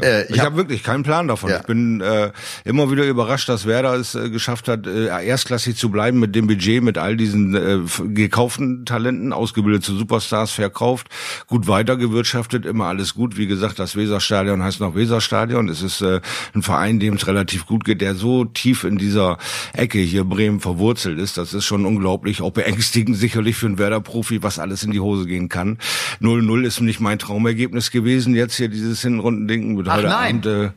Speaker 1: Äh, ich ich habe hab wirklich keinen Plan davon. Ja. Ich bin äh, immer wieder überrascht, dass Werder es äh, geschafft hat, äh, erstklassig zu bleiben mit dem Budget, mit all diesen äh, gekauften Talenten, ausgebildete Superstars verkauft, gut weitergewirtschaftet, immer alles gut. Wie gesagt, das Weserstadion heißt noch Weserstadion. Es ist äh, ein Verein, dem es relativ gut geht, der so tief in dieser Ecke hier Bremen verwurzelt ist. Das ist schon unglaublich, auch beängstigend sicherlich für einen Werder-Profi, was alles in die Hose gehen kann. 0-0 ist nicht mein Traumergebnis gewesen, jetzt hier dieses Hinrundending mit
Speaker 2: Ach, heute nein. Abend. Äh,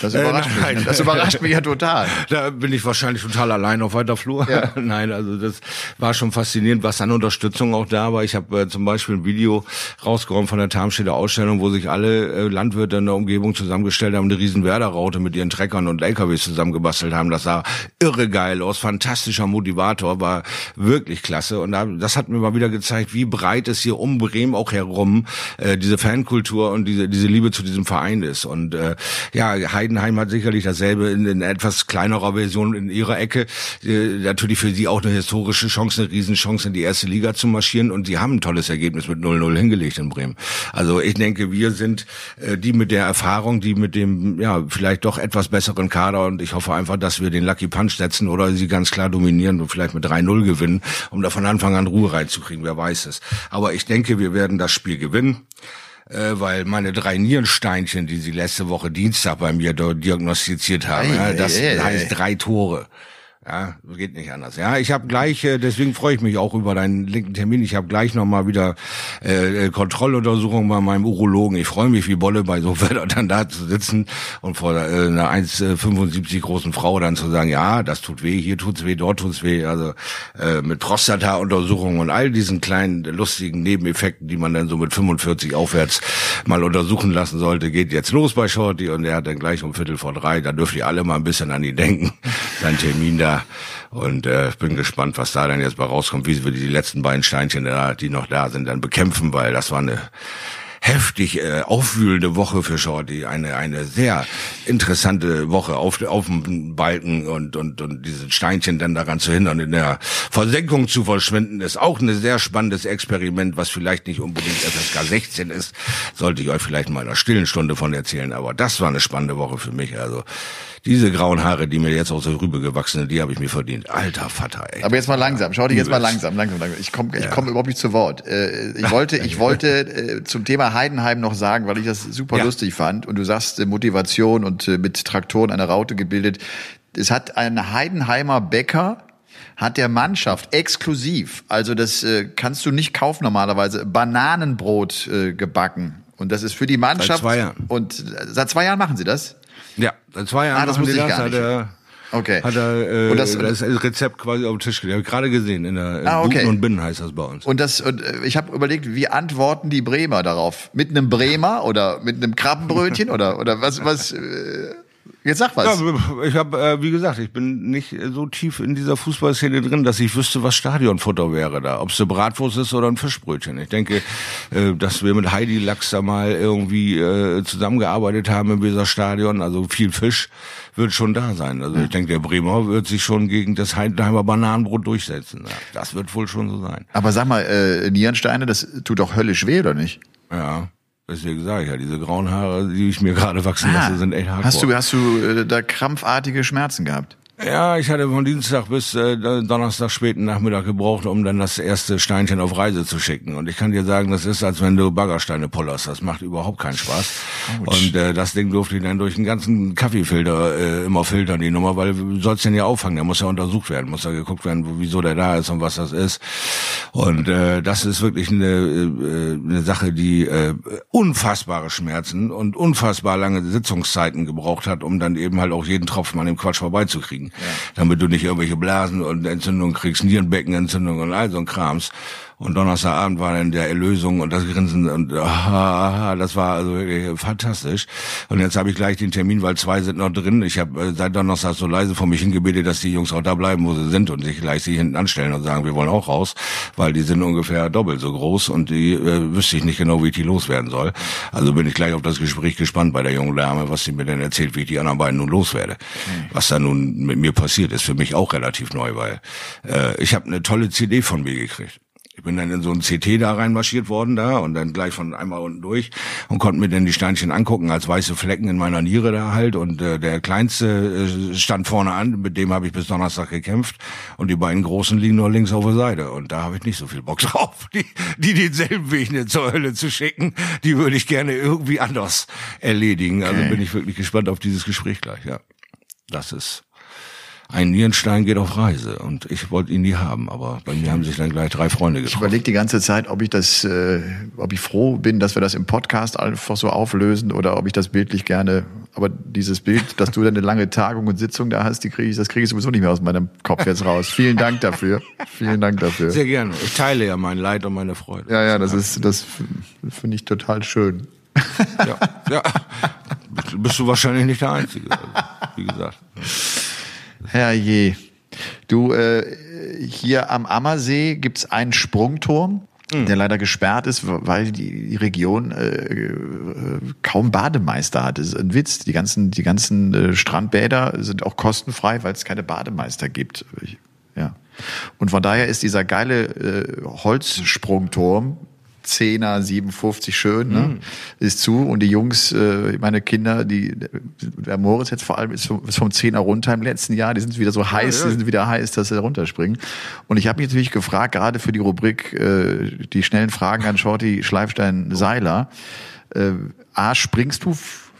Speaker 2: das überrascht äh, mich. Das überrascht mich ja total.
Speaker 1: Da bin ich wahrscheinlich total allein auf weiter Flur. Ja. nein, also das war schon faszinierend, was an Unterstützung auch da war. Ich habe äh, zum Beispiel ein Video rausgeräumt von der Tarmstädter Ausstellung, wo sich alle äh, Landwirte in der Umgebung zusammengestellt haben, eine riesen Werderraute mit ihren Treckern und LKWs zusammengebastelt haben. Das sah irre geil aus, fantastischer Motivator, war wirklich klasse. Und das hat mir mal wieder gezeigt, wie breit es hier um Bremen auch herum äh, diese Fankultur und diese, diese Liebe zu diesem Verein ist. Und äh, ja, Heiden Heidenheim hat sicherlich dasselbe in, in etwas kleinerer Version in ihrer Ecke. Äh, natürlich für sie auch eine historische Chance, eine Riesenchance in die erste Liga zu marschieren und sie haben ein tolles Ergebnis mit 0-0 hingelegt in Bremen. Also ich denke, wir sind äh, die mit der Erfahrung, die mit dem ja vielleicht doch etwas besseren Kader und ich hoffe einfach, dass wir den Lucky Punch setzen oder sie ganz klar dominieren und vielleicht mit 3-0 gewinnen, um da von Anfang an Ruhe reinzukriegen, wer weiß es. Aber ich denke, wir werden das Spiel gewinnen äh, weil meine drei Nierensteinchen, die sie letzte Woche Dienstag bei mir diagnostiziert haben, ei, das ei, ei, heißt drei Tore. Ja, geht nicht anders. Ja, ich habe gleich, äh, deswegen freue ich mich auch über deinen linken Termin. Ich habe gleich noch mal wieder äh, äh Kontrolluntersuchung bei meinem Urologen. Ich freue mich wie Bolle bei so Wetter dann da zu sitzen und vor äh, einer 1,75 großen Frau dann zu sagen, ja, das tut weh, hier tut's weh, dort tut's weh. Also äh, mit Prostata-Untersuchungen und all diesen kleinen lustigen Nebeneffekten, die man dann so mit 45 aufwärts mal untersuchen lassen sollte, geht jetzt los bei Shorty und er hat dann gleich um Viertel vor drei. Da dürft ihr alle mal ein bisschen an ihn denken. Sein Termin da und äh, bin gespannt, was da dann jetzt bei rauskommt, wie wir die letzten beiden Steinchen, da, die noch da sind, dann bekämpfen, weil das war eine heftig äh, aufwühlende Woche für Shorty, eine eine sehr interessante Woche auf auf dem Balken und und und diese Steinchen dann daran zu hindern, in der Versenkung zu verschwinden, ist auch ein sehr spannendes Experiment, was vielleicht nicht unbedingt FSK 16 ist, sollte ich euch vielleicht mal in einer stillen Stunde von erzählen, aber das war eine spannende Woche für mich, also diese grauen Haare, die mir jetzt aus der Rübe gewachsen sind, die habe ich mir verdient. Alter Vater, ey.
Speaker 2: Aber jetzt mal langsam, schau dich jetzt mal langsam, langsam, langsam. Ich komme ich ja. komm überhaupt nicht zu Wort. Äh, ich wollte, ich wollte äh, zum Thema Heidenheim noch sagen, weil ich das super ja. lustig fand. Und du sagst äh, Motivation und mit Traktoren eine Raute gebildet. Es hat ein Heidenheimer Bäcker hat der Mannschaft exklusiv, also das äh, kannst du nicht kaufen normalerweise, Bananenbrot äh, gebacken. Und das ist für die Mannschaft. Seit
Speaker 1: zwei Jahren.
Speaker 2: Und seit zwei Jahren machen sie das?
Speaker 1: Ja, zwei Jahren
Speaker 2: ah, das wusste ich gar nicht. Er,
Speaker 1: okay. Hat er äh, und das, das Rezept quasi auf dem Tisch gelegt. Habe ich gerade gesehen. In der ah, okay. Und Binnen heißt das bei uns.
Speaker 2: Und das und äh, ich habe überlegt, wie antworten die Bremer darauf? Mit einem Bremer oder mit einem Krabbenbrötchen oder oder was was? Äh, Jetzt sag was.
Speaker 1: Ja, ich habe, äh, wie gesagt, ich bin nicht so tief in dieser Fußballszene drin, dass ich wüsste, was Stadionfutter wäre da. Ob es eine Bratwurst ist oder ein Fischbrötchen. Ich denke, äh, dass wir mit Heidi Lachs da mal irgendwie äh, zusammengearbeitet haben im Weserstadion. Also viel Fisch wird schon da sein. Also ich denke, der Bremer wird sich schon gegen das Heidenheimer Bananenbrot durchsetzen. Ja, das wird wohl schon so sein.
Speaker 2: Aber sag mal, äh, Nierensteine, das tut doch höllisch weh, oder nicht?
Speaker 1: Ja. Deswegen sage ich ja, diese grauen Haare, die ich mir gerade wachsen lasse, ah, sind echt hart.
Speaker 2: Hast du, hast du äh, da krampfartige Schmerzen gehabt?
Speaker 1: Ja, ich hatte von Dienstag bis äh, Donnerstag späten Nachmittag gebraucht, um dann das erste Steinchen auf Reise zu schicken. Und ich kann dir sagen, das ist, als wenn du Baggersteine pullerst. Das macht überhaupt keinen Spaß. Ouch. Und äh, das Ding durfte ich dann durch den ganzen Kaffeefilter äh, immer filtern, die Nummer, weil du sollst den ja auffangen. Der muss ja untersucht werden, muss ja geguckt werden, wieso der da ist und was das ist. Und äh, das ist wirklich eine, äh, eine Sache, die äh, unfassbare Schmerzen und unfassbar lange Sitzungszeiten gebraucht hat, um dann eben halt auch jeden Tropfen an dem Quatsch vorbeizukriegen. Damit du nicht irgendwelche Blasen und Entzündungen kriegst, Nierenbeckenentzündungen und all so ein Krams. Und Donnerstagabend war dann der Erlösung und das Grinsen und ah, das war also wirklich fantastisch. Und jetzt habe ich gleich den Termin, weil zwei sind noch drin. Ich habe äh, seit Donnerstag so leise vor mich hingebetet, dass die Jungs auch da bleiben, wo sie sind und sich gleich sich hinten anstellen und sagen, wir wollen auch raus, weil die sind ungefähr doppelt so groß und die äh, wüsste ich nicht genau, wie ich die loswerden soll. Also bin ich gleich auf das Gespräch gespannt bei der jungen Dame, was sie mir denn erzählt, wie ich die anderen beiden nun loswerde. Mhm. Was da nun mit mir passiert, ist für mich auch relativ neu, weil äh, ich habe eine tolle CD von mir gekriegt Ich bin dann in so ein CT da reinmarschiert worden da und dann gleich von einmal unten durch und konnte mir dann die Steinchen angucken als weiße Flecken in meiner Niere da halt. Und äh, der kleinste äh, stand vorne an, mit dem habe ich bis Donnerstag gekämpft. Und die beiden großen liegen nur links auf der Seite. Und da habe ich nicht so viel Bock drauf, die, die denselben Weg nicht zur Hölle zu schicken, die würde ich gerne irgendwie anders erledigen. Also bin ich wirklich gespannt auf dieses Gespräch gleich, ja. Das ist ein Nierenstein geht auf Reise und ich wollte ihn nie haben, aber bei mir haben sich dann gleich drei Freunde getroffen.
Speaker 2: Ich überlege die ganze Zeit, ob ich das, äh, ob ich froh bin, dass wir das im Podcast einfach so auflösen oder ob ich das bildlich gerne. Aber dieses Bild, dass du dann eine lange Tagung und Sitzung da hast, die kriege ich, das kriege ich sowieso nicht mehr aus meinem Kopf jetzt raus. Vielen Dank dafür. Vielen Dank dafür.
Speaker 1: Sehr gerne. Ich teile ja mein Leid und meine Freude.
Speaker 2: Ja, ja, das ist, das finde ich total schön.
Speaker 1: Ja, ja. Bist du wahrscheinlich nicht der Einzige. Also, wie gesagt.
Speaker 2: Herrje. Du, äh, hier am Ammersee gibt's einen Sprungturm,
Speaker 1: Hm.
Speaker 2: der leider gesperrt ist, weil die, die Region äh, äh, kaum Bademeister hat. Das ist ein Witz. Die ganzen, die ganzen äh, Strandbäder sind auch kostenfrei, weil es keine Bademeister gibt. Ich, ja. Und von daher ist dieser geile äh, Holzsprungturm 10er, 57 schön, ne?
Speaker 1: Hm.
Speaker 2: Ist zu und die Jungs, äh, meine Kinder, die der Moritz jetzt vor allem ist vom, ist vom 10er runter im letzten Jahr, die sind wieder so heiß,
Speaker 1: ja.
Speaker 2: die sind wieder heiß, dass sie runterspringen. Und ich habe mich natürlich gefragt, gerade für die Rubrik äh, die schnellen Fragen an Shorty Schleifstein Seiler, äh, A, springst du,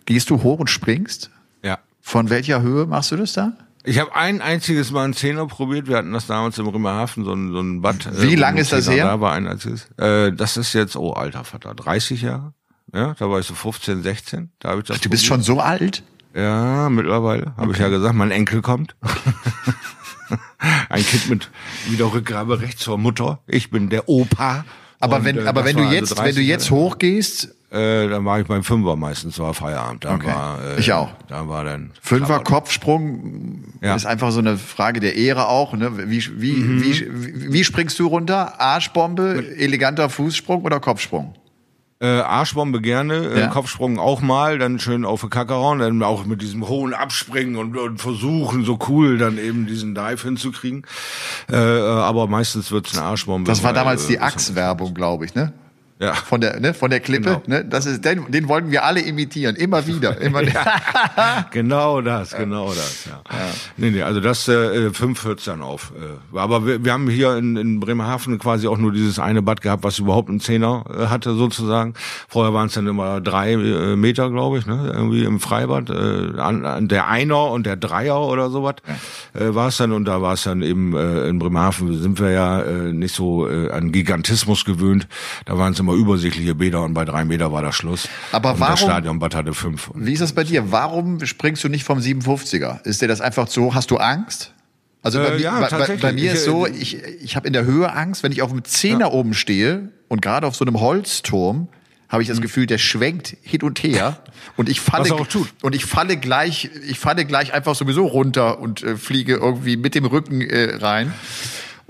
Speaker 2: gehst du hoch und springst?
Speaker 1: Ja.
Speaker 2: Von welcher Höhe machst du das da?
Speaker 1: Ich habe ein einziges Mal einen Zehner probiert. Wir hatten das damals im Bremerhaven, so ein, so ein Bad.
Speaker 2: Wie
Speaker 1: äh,
Speaker 2: lang ist das her?
Speaker 1: Da war ein einziges. Äh, das ist jetzt, oh alter Vater, 30 Jahre. Ja, da war ich so 15, 16. Da habe ich das
Speaker 2: Du bist
Speaker 1: probiert.
Speaker 2: schon so alt?
Speaker 1: Ja, mittlerweile. Habe ich ja gesagt, mein Enkel kommt. ein Kind mit wieder Rückgabe rechts zur Mutter. Ich bin der Opa.
Speaker 2: Aber
Speaker 1: Und,
Speaker 2: wenn,
Speaker 1: äh,
Speaker 2: aber wenn du
Speaker 1: war
Speaker 2: jetzt,
Speaker 1: also
Speaker 2: wenn du
Speaker 1: 30
Speaker 2: jetzt hochgehst,
Speaker 1: Äh, dann war ich beim Fünfer meistens, war Feierabend. Da
Speaker 2: Okay.
Speaker 1: war, äh,
Speaker 2: Ich auch.
Speaker 1: Da war dann
Speaker 2: Fünfer. Kopfsprung
Speaker 1: Ja.
Speaker 2: ist einfach so eine Frage der Ehre auch. Ne? Wie, wie,
Speaker 1: Mhm.
Speaker 2: wie, wie, wie springst du runter? Arschbombe, eleganter Fußsprung oder Kopfsprung?
Speaker 1: Äh, Arschbombe gerne, äh,
Speaker 2: Ja.
Speaker 1: Kopfsprung auch mal, dann schön auf den Kackerhauen, dann auch mit diesem hohen Abspringen und, und versuchen, so cool dann eben diesen Dive hinzukriegen. Äh, äh, aber meistens wird's eine Arschbombe.
Speaker 2: Das war damals
Speaker 1: äh,
Speaker 2: die Axe-Werbung, glaube ich, ne?
Speaker 1: Ja.
Speaker 2: Von der, ne, von der Klippe,
Speaker 1: Genau.
Speaker 2: ne? Das ist, den, den wollten wir alle imitieren, immer wieder, immer.
Speaker 1: Genau das, genau das, ja. Nee, nee, also das äh, fünf hört's dann auf. Äh, aber wir, wir haben hier in, in Bremerhaven quasi auch nur dieses eine Bad gehabt, was überhaupt einen Zehner äh, hatte sozusagen. Vorher waren es dann immer drei äh, Meter, glaube ich, ne? irgendwie im Freibad. Äh, an, an der Einer und der Dreier oder sowas äh, war es dann. Und da war es dann eben äh, in Bremerhaven sind wir ja äh, nicht so äh, an Gigantismus gewöhnt. Da waren es immer übersichtliche Bäder und bei drei Meter war das Schluss.
Speaker 2: Aber
Speaker 1: und
Speaker 2: warum-
Speaker 1: das Stadionbad hatte fünf.
Speaker 2: Wie ist das bei dir? Warum springst du nicht vom 57er? Ist dir das einfach so, hast du Angst? Also bei,
Speaker 1: Äh,
Speaker 2: mir-
Speaker 1: ja,
Speaker 2: bei, bei, bei mir ist so,
Speaker 1: äh,
Speaker 2: ich, ich habe in der Höhe Angst, wenn ich auf einem Zehner oben stehe und gerade auf so einem Holzturm, habe ich das Gefühl, der schwenkt hin und her und ich falle und ich falle gleich, ich falle gleich einfach sowieso runter und äh, fliege irgendwie mit dem Rücken äh, rein.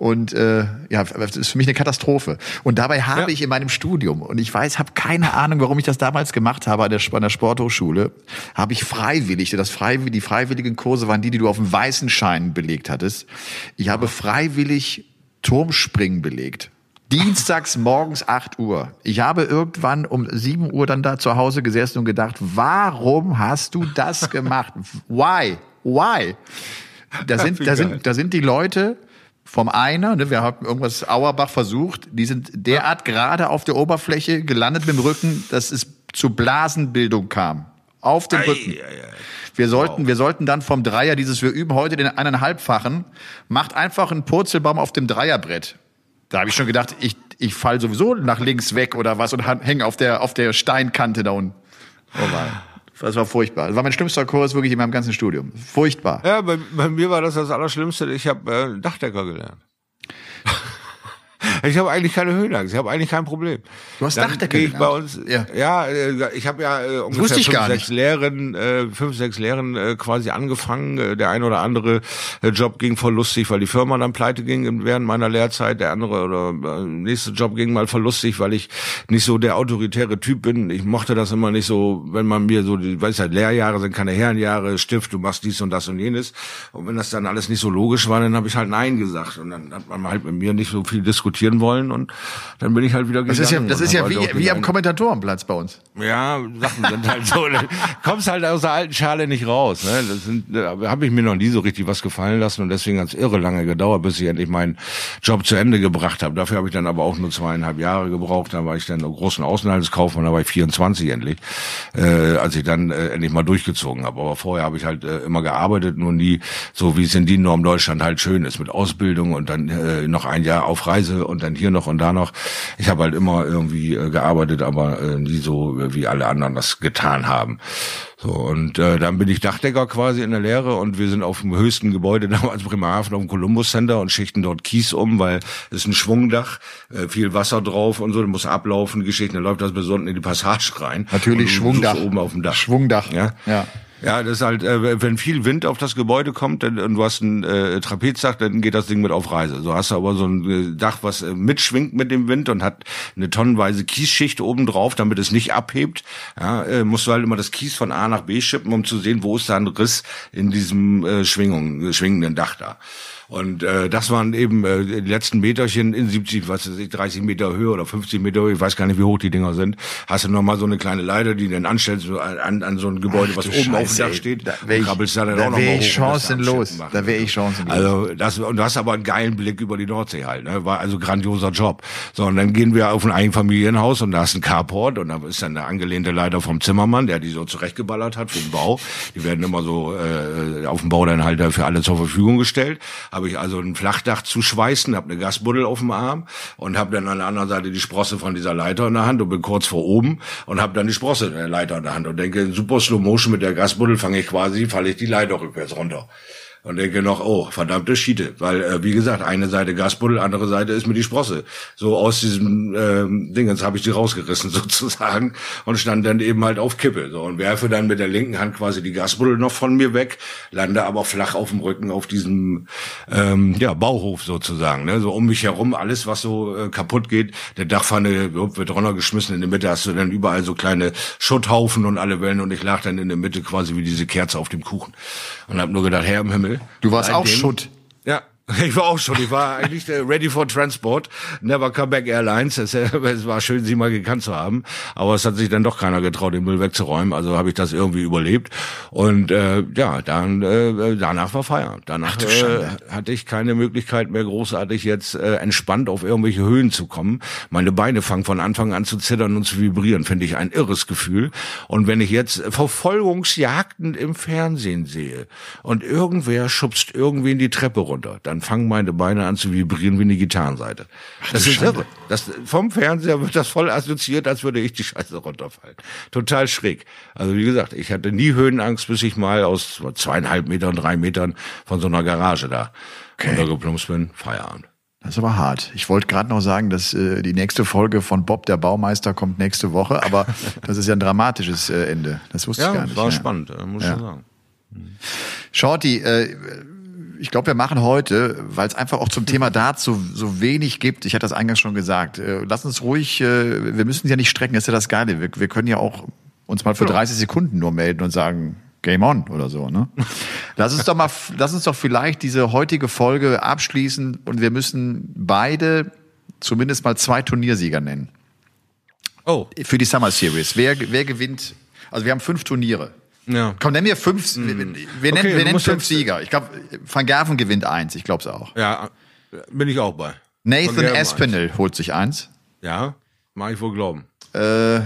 Speaker 2: Und äh, ja, das ist für mich eine Katastrophe. Und dabei habe
Speaker 1: Ja.
Speaker 2: ich in meinem Studium, und ich weiß, habe keine Ahnung, warum ich das damals gemacht habe an der, an der Sporthochschule, habe ich freiwillig, das freiwillig, die freiwilligen Kurse waren die, die du auf dem weißen Schein belegt hattest. Ich habe freiwillig Turmspringen belegt. Dienstags morgens 8 Uhr. Ich habe irgendwann um 7 Uhr dann da zu Hause gesessen und gedacht, warum hast du das gemacht? Why? Why? Da sind, da sind, da sind die Leute vom Einer, ne, wir haben irgendwas Auerbach versucht, die sind derart gerade auf der Oberfläche gelandet mit dem Rücken, dass es zu Blasenbildung kam. Auf dem Rücken. Wir sollten, wir sollten dann vom Dreier, dieses, wir üben heute den eineinhalbfachen, macht einfach einen Purzelbaum auf dem Dreierbrett. Da habe ich schon gedacht, ich, ich fall sowieso nach links weg oder was und hänge auf der, auf der Steinkante da unten. Oh Mann. Das war furchtbar. Das war mein schlimmster Kurs wirklich in meinem ganzen Studium. Furchtbar.
Speaker 1: Ja, bei, bei mir war das das Allerschlimmste. Ich habe äh, Dachdecker gelernt. ich habe eigentlich keine Höhenangst. Ich habe eigentlich kein Problem.
Speaker 2: Du hast
Speaker 1: Dann
Speaker 2: Dachdecker
Speaker 1: gehe ich bei uns.
Speaker 2: Ja.
Speaker 1: Ja, äh, ich habe ja äh, ungefähr
Speaker 2: ich
Speaker 1: fünf, sechs
Speaker 2: nicht.
Speaker 1: Lehren, äh, fünf, sechs Lehren äh, quasi angefangen. Äh, der ein oder andere äh, Job ging voll lustig, weil die Firma dann pleite ging während meiner Lehrzeit. Der andere oder äh, nächste Job ging mal voll lustig, weil ich nicht so der autoritäre Typ bin. Ich mochte das immer nicht so, wenn man mir so, die, weiß halt, Lehrjahre sind keine Herrenjahre, Stift, du machst dies und das und jenes. Und wenn das dann alles nicht so logisch war, dann habe ich halt Nein gesagt. Und dann hat man halt mit mir nicht so viel diskutiert, kommentieren wollen und dann bin ich halt wieder
Speaker 2: Das ist ja, das ist ja wie, wie am Kommentatorenplatz bei uns.
Speaker 1: Ja, Sachen sind halt so, kommst halt aus der alten Schale nicht raus. Ne? Das sind, da habe ich mir noch nie so richtig was gefallen lassen und deswegen hat es irre lange gedauert, bis ich endlich meinen Job zu Ende gebracht habe. Dafür habe ich dann aber auch nur zweieinhalb Jahre gebraucht. Dann war ich dann großen Außenhandelskaufmann, da war ich 24 endlich, äh, als ich dann äh, endlich mal durchgezogen habe. Aber vorher habe ich halt äh, immer gearbeitet, nur nie so, wie es in DIN Norm Deutschland halt schön ist, mit Ausbildung und dann äh, noch ein Jahr auf Reise und dann hier noch und da noch. Ich habe halt immer irgendwie äh, gearbeitet, aber äh, nie so, äh, wie alle anderen das getan haben. So, und äh, dann bin ich Dachdecker quasi in der Lehre und wir sind auf dem höchsten Gebäude damals Bremerhaven auf dem Columbus Center und schichten dort Kies um, weil es ist ein Schwungdach, äh, viel Wasser drauf und so, muss ablaufen, Geschichten, dann läuft das unten in die Passage rein.
Speaker 2: Natürlich Schwungdach.
Speaker 1: Oben auf dem Dach.
Speaker 2: Schwungdach.
Speaker 1: Ja.
Speaker 2: ja.
Speaker 1: Ja, das ist halt, äh, wenn viel Wind auf das Gebäude kommt dann, und du hast ein äh, Trapezdach, dann geht das Ding mit auf Reise. So hast du aber so ein äh, Dach, was äh, mitschwingt mit dem Wind und hat eine tonnenweise Kiesschicht oben drauf, damit es nicht abhebt. Ja, äh, musst du halt immer das Kies von A nach B schippen, um zu sehen, wo ist da ein Riss in diesem äh, Schwingung, schwingenden Dach da. Und äh, das waren eben äh, die letzten Meterchen in 70, was weiß ich, 30 Meter Höhe oder 50 Meter Höhe, ich weiß gar nicht, wie hoch die Dinger sind. Hast du noch mal so eine kleine Leiter, die dann anstellst an, an so ein Gebäude, Ach, was oben Scheiße, auf dem Dach steht.
Speaker 2: Da wäre ich, krabbelst da dann da auch noch mal hoch, chancenlos. Da wäre ich chancenlos.
Speaker 1: Also das und du hast aber einen geilen Blick über die Nordsee halt. Ne? War also grandioser Job. So und dann gehen wir auf ein Einfamilienhaus und da ist ein Carport und da ist dann eine angelehnte Leiter vom Zimmermann, der die so zurechtgeballert hat für den Bau. Die werden immer so äh, auf dem Bau dann halt für alle zur Verfügung gestellt. Habe ich also ein Flach Flachdach zu schweißen, habe eine Gasbuddel auf dem Arm und habe dann an der anderen Seite die Sprosse von dieser Leiter in der Hand und bin kurz vor oben und habe dann die Sprosse der Leiter in der Hand und denke, super Slow Motion mit der Gasbuddel fange ich quasi, falle ich die Leiter rückwärts runter und denke noch, oh, verdammte Schiete. Weil, äh, wie gesagt, eine Seite Gasbuddel, andere Seite ist mir die Sprosse. So aus diesem ähm, Ding, jetzt habe ich die rausgerissen sozusagen und stand dann eben halt auf Kippe. So und werfe dann mit der linken Hand quasi die Gasbuddel noch von mir weg, lande aber flach auf dem Rücken auf diesem ähm, ja, Bauhof sozusagen. Ne? So um mich herum, alles, was so äh, kaputt geht, der Dachpfanne wird runtergeschmissen, in der Mitte hast du dann überall so kleine Schutthaufen und alle Wellen und ich lag dann in der Mitte quasi wie diese Kerze auf dem Kuchen. Und habe nur gedacht, Herr im Himmel,
Speaker 2: Du warst auch Ding. Schutt.
Speaker 1: Ich war auch schon. Ich war eigentlich ready for transport. Never come back Airlines. Es, war schön, sie mal gekannt zu haben. Aber es hat sich dann doch keiner getraut, den Müll wegzuräumen. Also habe ich das irgendwie überlebt. Und äh, ja, dann äh, danach war Feierabend. Danach äh, hatte ich keine Möglichkeit mehr, großartig jetzt äh, entspannt auf irgendwelche Höhen zu kommen. Meine Beine fangen von Anfang an zu zittern und zu vibrieren. Finde ich ein irres Gefühl. Und wenn ich jetzt Verfolgungsjagden im Fernsehen sehe und irgendwer schubst irgendwie in die Treppe runter, dann dann fangen meine Beine an zu vibrieren wie eine Gitarrenseite. Ach, das ist irre. Das, vom Fernseher wird das voll assoziiert, als würde ich die Scheiße runterfallen. Total schräg. Also wie gesagt, ich hatte nie Höhenangst, bis ich mal aus zweieinhalb Metern, drei Metern von so einer Garage da okay. runtergeplumpst bin. Feierabend.
Speaker 2: Das ist aber hart. Ich wollte gerade noch sagen, dass äh, die nächste Folge von Bob der Baumeister kommt nächste Woche, aber das ist ja ein dramatisches äh, Ende. Das wusste
Speaker 1: ja,
Speaker 2: ich gar nicht.
Speaker 1: War ja. spannend, äh, muss ich ja. schon sagen.
Speaker 2: Shorty, äh, ich glaube, wir machen heute, weil es einfach auch zum Thema Darts so, so wenig gibt, ich hatte das eingangs schon gesagt, äh, lass uns ruhig, äh, wir müssen ja nicht strecken, das ist ja das Geile. Wir, wir können ja auch uns mal für 30 Sekunden nur melden und sagen, Game on oder so, ne? Lass uns doch mal, lass uns doch vielleicht diese heutige Folge abschließen und wir müssen beide zumindest mal zwei Turniersieger nennen.
Speaker 1: Oh.
Speaker 2: Für die Summer Series. Wer, wer gewinnt? Also wir haben fünf Turniere. Ja. Komm, nenn mir fünf. Mm. Wir, wir, okay, nennen, wir nennen fünf Sieger. Ich glaube, Van Gerven gewinnt eins. Ich glaube es auch.
Speaker 1: Ja, bin ich auch bei.
Speaker 2: Nathan Aspinall holt sich eins.
Speaker 1: Ja, mag ich wohl glauben.
Speaker 2: Äh,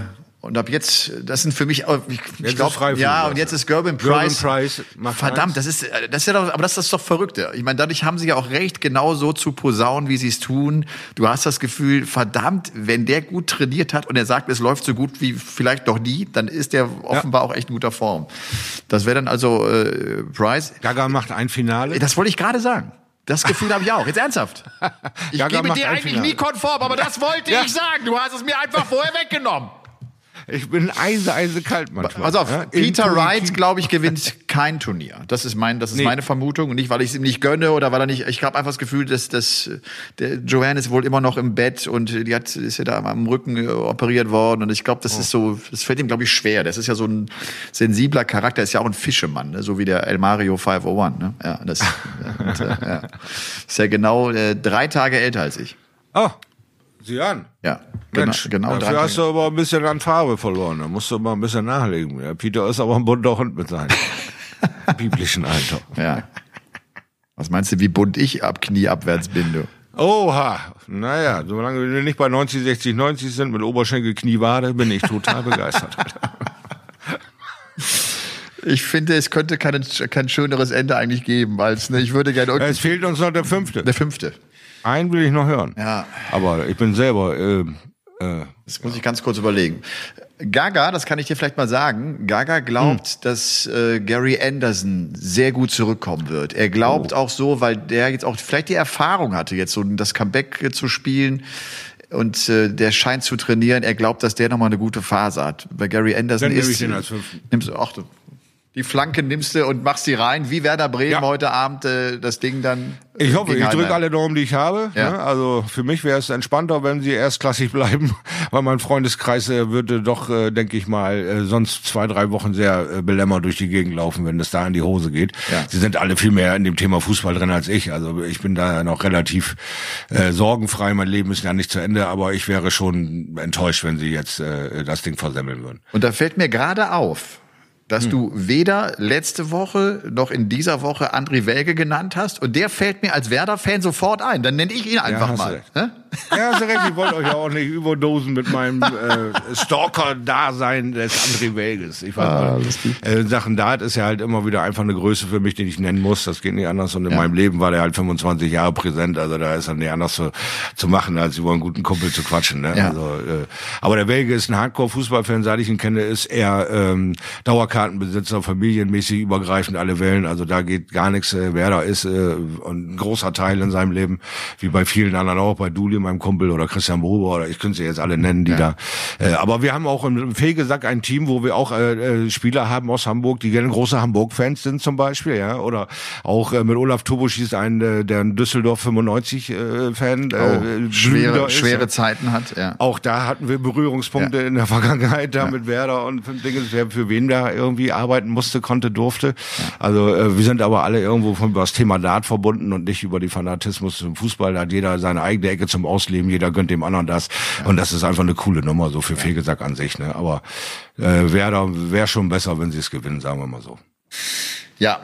Speaker 2: und ab jetzt, das sind für mich, ich, ich glaube, ja, und jetzt ist Gerben Price.
Speaker 1: Price
Speaker 2: verdammt, das ist, das ist ja doch, aber das ist doch verrückt. Ich meine, dadurch haben sie ja auch recht, genau so zu posaunen, wie sie es tun. Du hast das Gefühl, verdammt, wenn der gut trainiert hat und er sagt, es läuft so gut wie vielleicht noch nie, dann ist der offenbar ja. auch echt in guter Form. Das wäre dann also äh, Price.
Speaker 1: Gaga macht ein Finale.
Speaker 2: Das wollte ich gerade sagen. Das Gefühl habe ich auch. Jetzt ernsthaft. Ich Gaga gebe dir eigentlich Finale. nie konform, aber das wollte ja. ich sagen. Du hast es mir einfach vorher weggenommen.
Speaker 1: Ich bin eise, eise kalt manchmal.
Speaker 2: Pass auf, ja? Peter Wright, glaube ich, gewinnt kein Turnier. Das ist mein, das ist nee. meine Vermutung. Und nicht, weil ich es ihm nicht gönne oder weil er nicht, ich habe einfach das Gefühl, dass, dass der Joanne ist wohl immer noch im Bett und die hat, ist ja da am Rücken äh, operiert worden. Und ich glaube, das oh. ist so, das fällt ihm, glaube ich, schwer. Das ist ja so ein sensibler Charakter, ist ja auch ein Fischemann, ne? so wie der El Mario 501. Ne? Ja, das und, äh, ja. ist ja genau äh, drei Tage älter als ich.
Speaker 1: Oh. Sieh an.
Speaker 2: Ja,
Speaker 1: Mensch,
Speaker 2: genau, genau
Speaker 1: dafür hast du aber ein bisschen an Farbe verloren. Da musst du mal ein bisschen nachlegen. Ja, Peter ist aber ein bunter Hund mit seinem biblischen Alter.
Speaker 2: Ja. Was meinst du, wie bunt ich ab Knie abwärts bin, du?
Speaker 1: Oha, naja, solange wir nicht bei 90, 60, 90 sind mit Oberschenkel, Knie, Wade, bin ich total begeistert.
Speaker 2: Ich finde, es könnte kein, kein schöneres Ende eigentlich geben, weil ne, ich würde gerne.
Speaker 1: Es fehlt uns noch der fünfte.
Speaker 2: Der fünfte.
Speaker 1: Einen will ich noch hören.
Speaker 2: Ja.
Speaker 1: Aber ich bin selber. Äh,
Speaker 2: Das muss ich ganz kurz überlegen. Gaga, das kann ich dir vielleicht mal sagen. Gaga glaubt,
Speaker 1: Hm.
Speaker 2: dass äh, Gary Anderson sehr gut zurückkommen wird. Er glaubt
Speaker 1: Oh.
Speaker 2: auch so, weil der jetzt auch vielleicht die Erfahrung hatte, jetzt so das Comeback äh, zu spielen. Und äh, der scheint zu trainieren. Er glaubt, dass der nochmal eine gute Phase hat. Bei Gary Anderson
Speaker 1: Dann
Speaker 2: ist.
Speaker 1: ich den als fünften.
Speaker 2: Nimmst du, ach, du, die Flanke nimmst du und machst die rein, wie Werder Bremen
Speaker 1: Ja.
Speaker 2: heute Abend äh, das Ding dann.
Speaker 1: ich hoffe, ich drücke alle Daumen, die ich habe.
Speaker 2: Ja.
Speaker 1: Ne? Also für mich wäre es entspannter, wenn sie erstklassig bleiben, weil mein Freundeskreis äh, würde doch, äh, denke ich mal, äh, sonst zwei, drei Wochen sehr äh, belämmert durch die Gegend laufen, wenn es da in die Hose geht.
Speaker 2: Ja.
Speaker 1: Sie sind alle viel mehr in dem Thema Fußball drin als ich. Also ich bin da noch relativ äh, sorgenfrei. Mein Leben ist ja nicht zu Ende, aber ich wäre schon enttäuscht, wenn sie jetzt äh, das Ding versemmeln würden.
Speaker 2: Und da fällt mir gerade auf, dass du weder letzte Woche noch in dieser Woche André Welge genannt hast. Und der fällt mir als Werder-Fan sofort ein. Dann nenne ich ihn einfach
Speaker 1: du
Speaker 2: mal. Ne?
Speaker 1: Ja, hast du recht, ich wollte euch ja auch nicht überdosen mit meinem äh, Stalker-Dasein des André Welges. Ich weiß
Speaker 2: Ah,
Speaker 1: nicht. Äh, Sachen Dart ist ja halt immer wieder einfach eine Größe für mich, die ich nennen muss. Das geht nicht anders. Und in meinem Leben war der halt 25 Jahre präsent. Also da ist dann nicht anders zu, zu machen, als über einen guten Kumpel zu quatschen. Ne?
Speaker 2: Ja.
Speaker 1: Also, äh, aber der Welge ist ein Hardcore-Fußballfan, seit ich ihn kenne, ist er ähm, Dauerkartenbesitzer, familienmäßig übergreifend alle Wellen. Also da geht gar nichts. Äh, Werder ist äh, ein großer Teil in seinem Leben, wie bei vielen anderen auch, bei Duli, meinem Kumpel oder Christian Bruber oder ich könnte sie jetzt alle nennen, die da. Äh, aber wir haben auch im Fegesack ein Team, wo wir auch äh, äh, Spieler haben aus Hamburg, die gerne große Hamburg-Fans sind zum Beispiel, ja. Oder auch äh, mit Olaf Tubusch ist ein, äh, der ein Düsseldorf 95 äh, Fan.
Speaker 2: Oh,
Speaker 1: äh, glühender
Speaker 2: schwere,
Speaker 1: ist,
Speaker 2: schwere
Speaker 1: ja.
Speaker 2: Zeiten hat. Ja.
Speaker 1: Auch da hatten wir Berührungspunkte in der Vergangenheit da mit Werder und Dinge, wer für wen da irgendwie arbeiten musste, konnte, durfte. Also äh, wir sind aber alle irgendwo von über das Thema Dart verbunden und nicht über die Fanatismus zum Fußball. Da hat jeder seine eigene Ecke zum Ausleben, jeder gönnt dem anderen das. Und das ist einfach eine coole Nummer, so für Fegesack an sich. Ne? Aber äh, wäre schon besser, wenn sie es gewinnen, sagen wir mal so.
Speaker 2: Ja,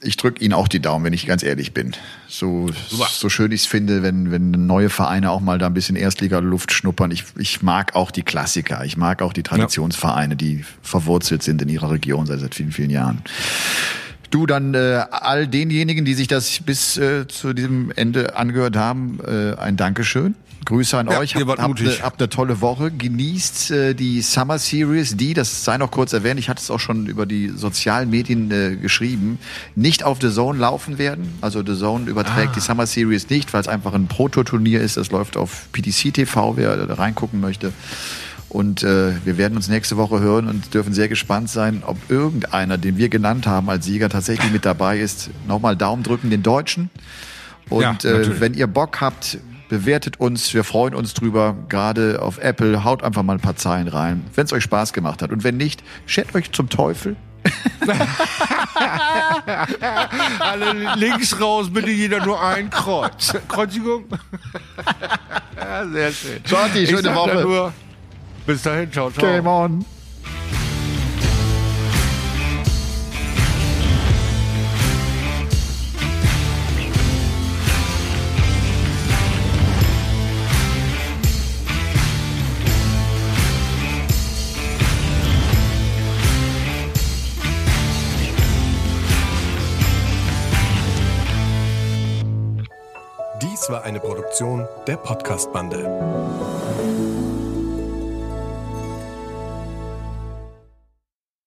Speaker 2: ich drücke Ihnen auch die Daumen, wenn ich ganz ehrlich bin. So, so schön ich es finde, wenn, wenn neue Vereine auch mal da ein bisschen Erstliga-Luft schnuppern. Ich, ich mag auch die Klassiker. Ich mag auch die Traditionsvereine, die verwurzelt sind in ihrer Region seit, seit vielen, vielen Jahren. Du dann äh, all denjenigen, die sich das bis äh, zu diesem Ende angehört haben, äh, ein Dankeschön. Grüße an
Speaker 1: Ja,
Speaker 2: euch.
Speaker 1: ihr wart
Speaker 2: habt
Speaker 1: mutig.
Speaker 2: eine, habt eine tolle Woche. Genießt äh, die Summer Series, die, das sei noch kurz erwähnt, ich hatte es auch schon über die sozialen Medien äh, geschrieben, nicht auf The Zone laufen werden. Also The Zone überträgt die Summer Series nicht, weil es einfach ein Pro-Tour-Turnier ist. Das läuft auf PTC TV, wer da reingucken möchte. Und äh, wir werden uns nächste Woche hören und dürfen sehr gespannt sein, ob irgendeiner, den wir genannt haben als Sieger, tatsächlich mit dabei ist. Nochmal Daumen drücken den Deutschen. Und
Speaker 1: Ja,
Speaker 2: äh, wenn ihr Bock habt, bewertet uns. Wir freuen uns drüber. Gerade auf Apple. Haut einfach mal ein paar Zeilen rein, wenn es euch Spaß gemacht hat. Und wenn nicht, schert euch zum Teufel.
Speaker 1: Alle links raus, bitte jeder nur ein Kreuz. Kreuzigung? ja, sehr schön.
Speaker 2: Shorty, schöne Woche.
Speaker 1: Bis dahin, ciao, ciao.
Speaker 2: Game on.
Speaker 3: Dies war eine Produktion der Podcast-Bande.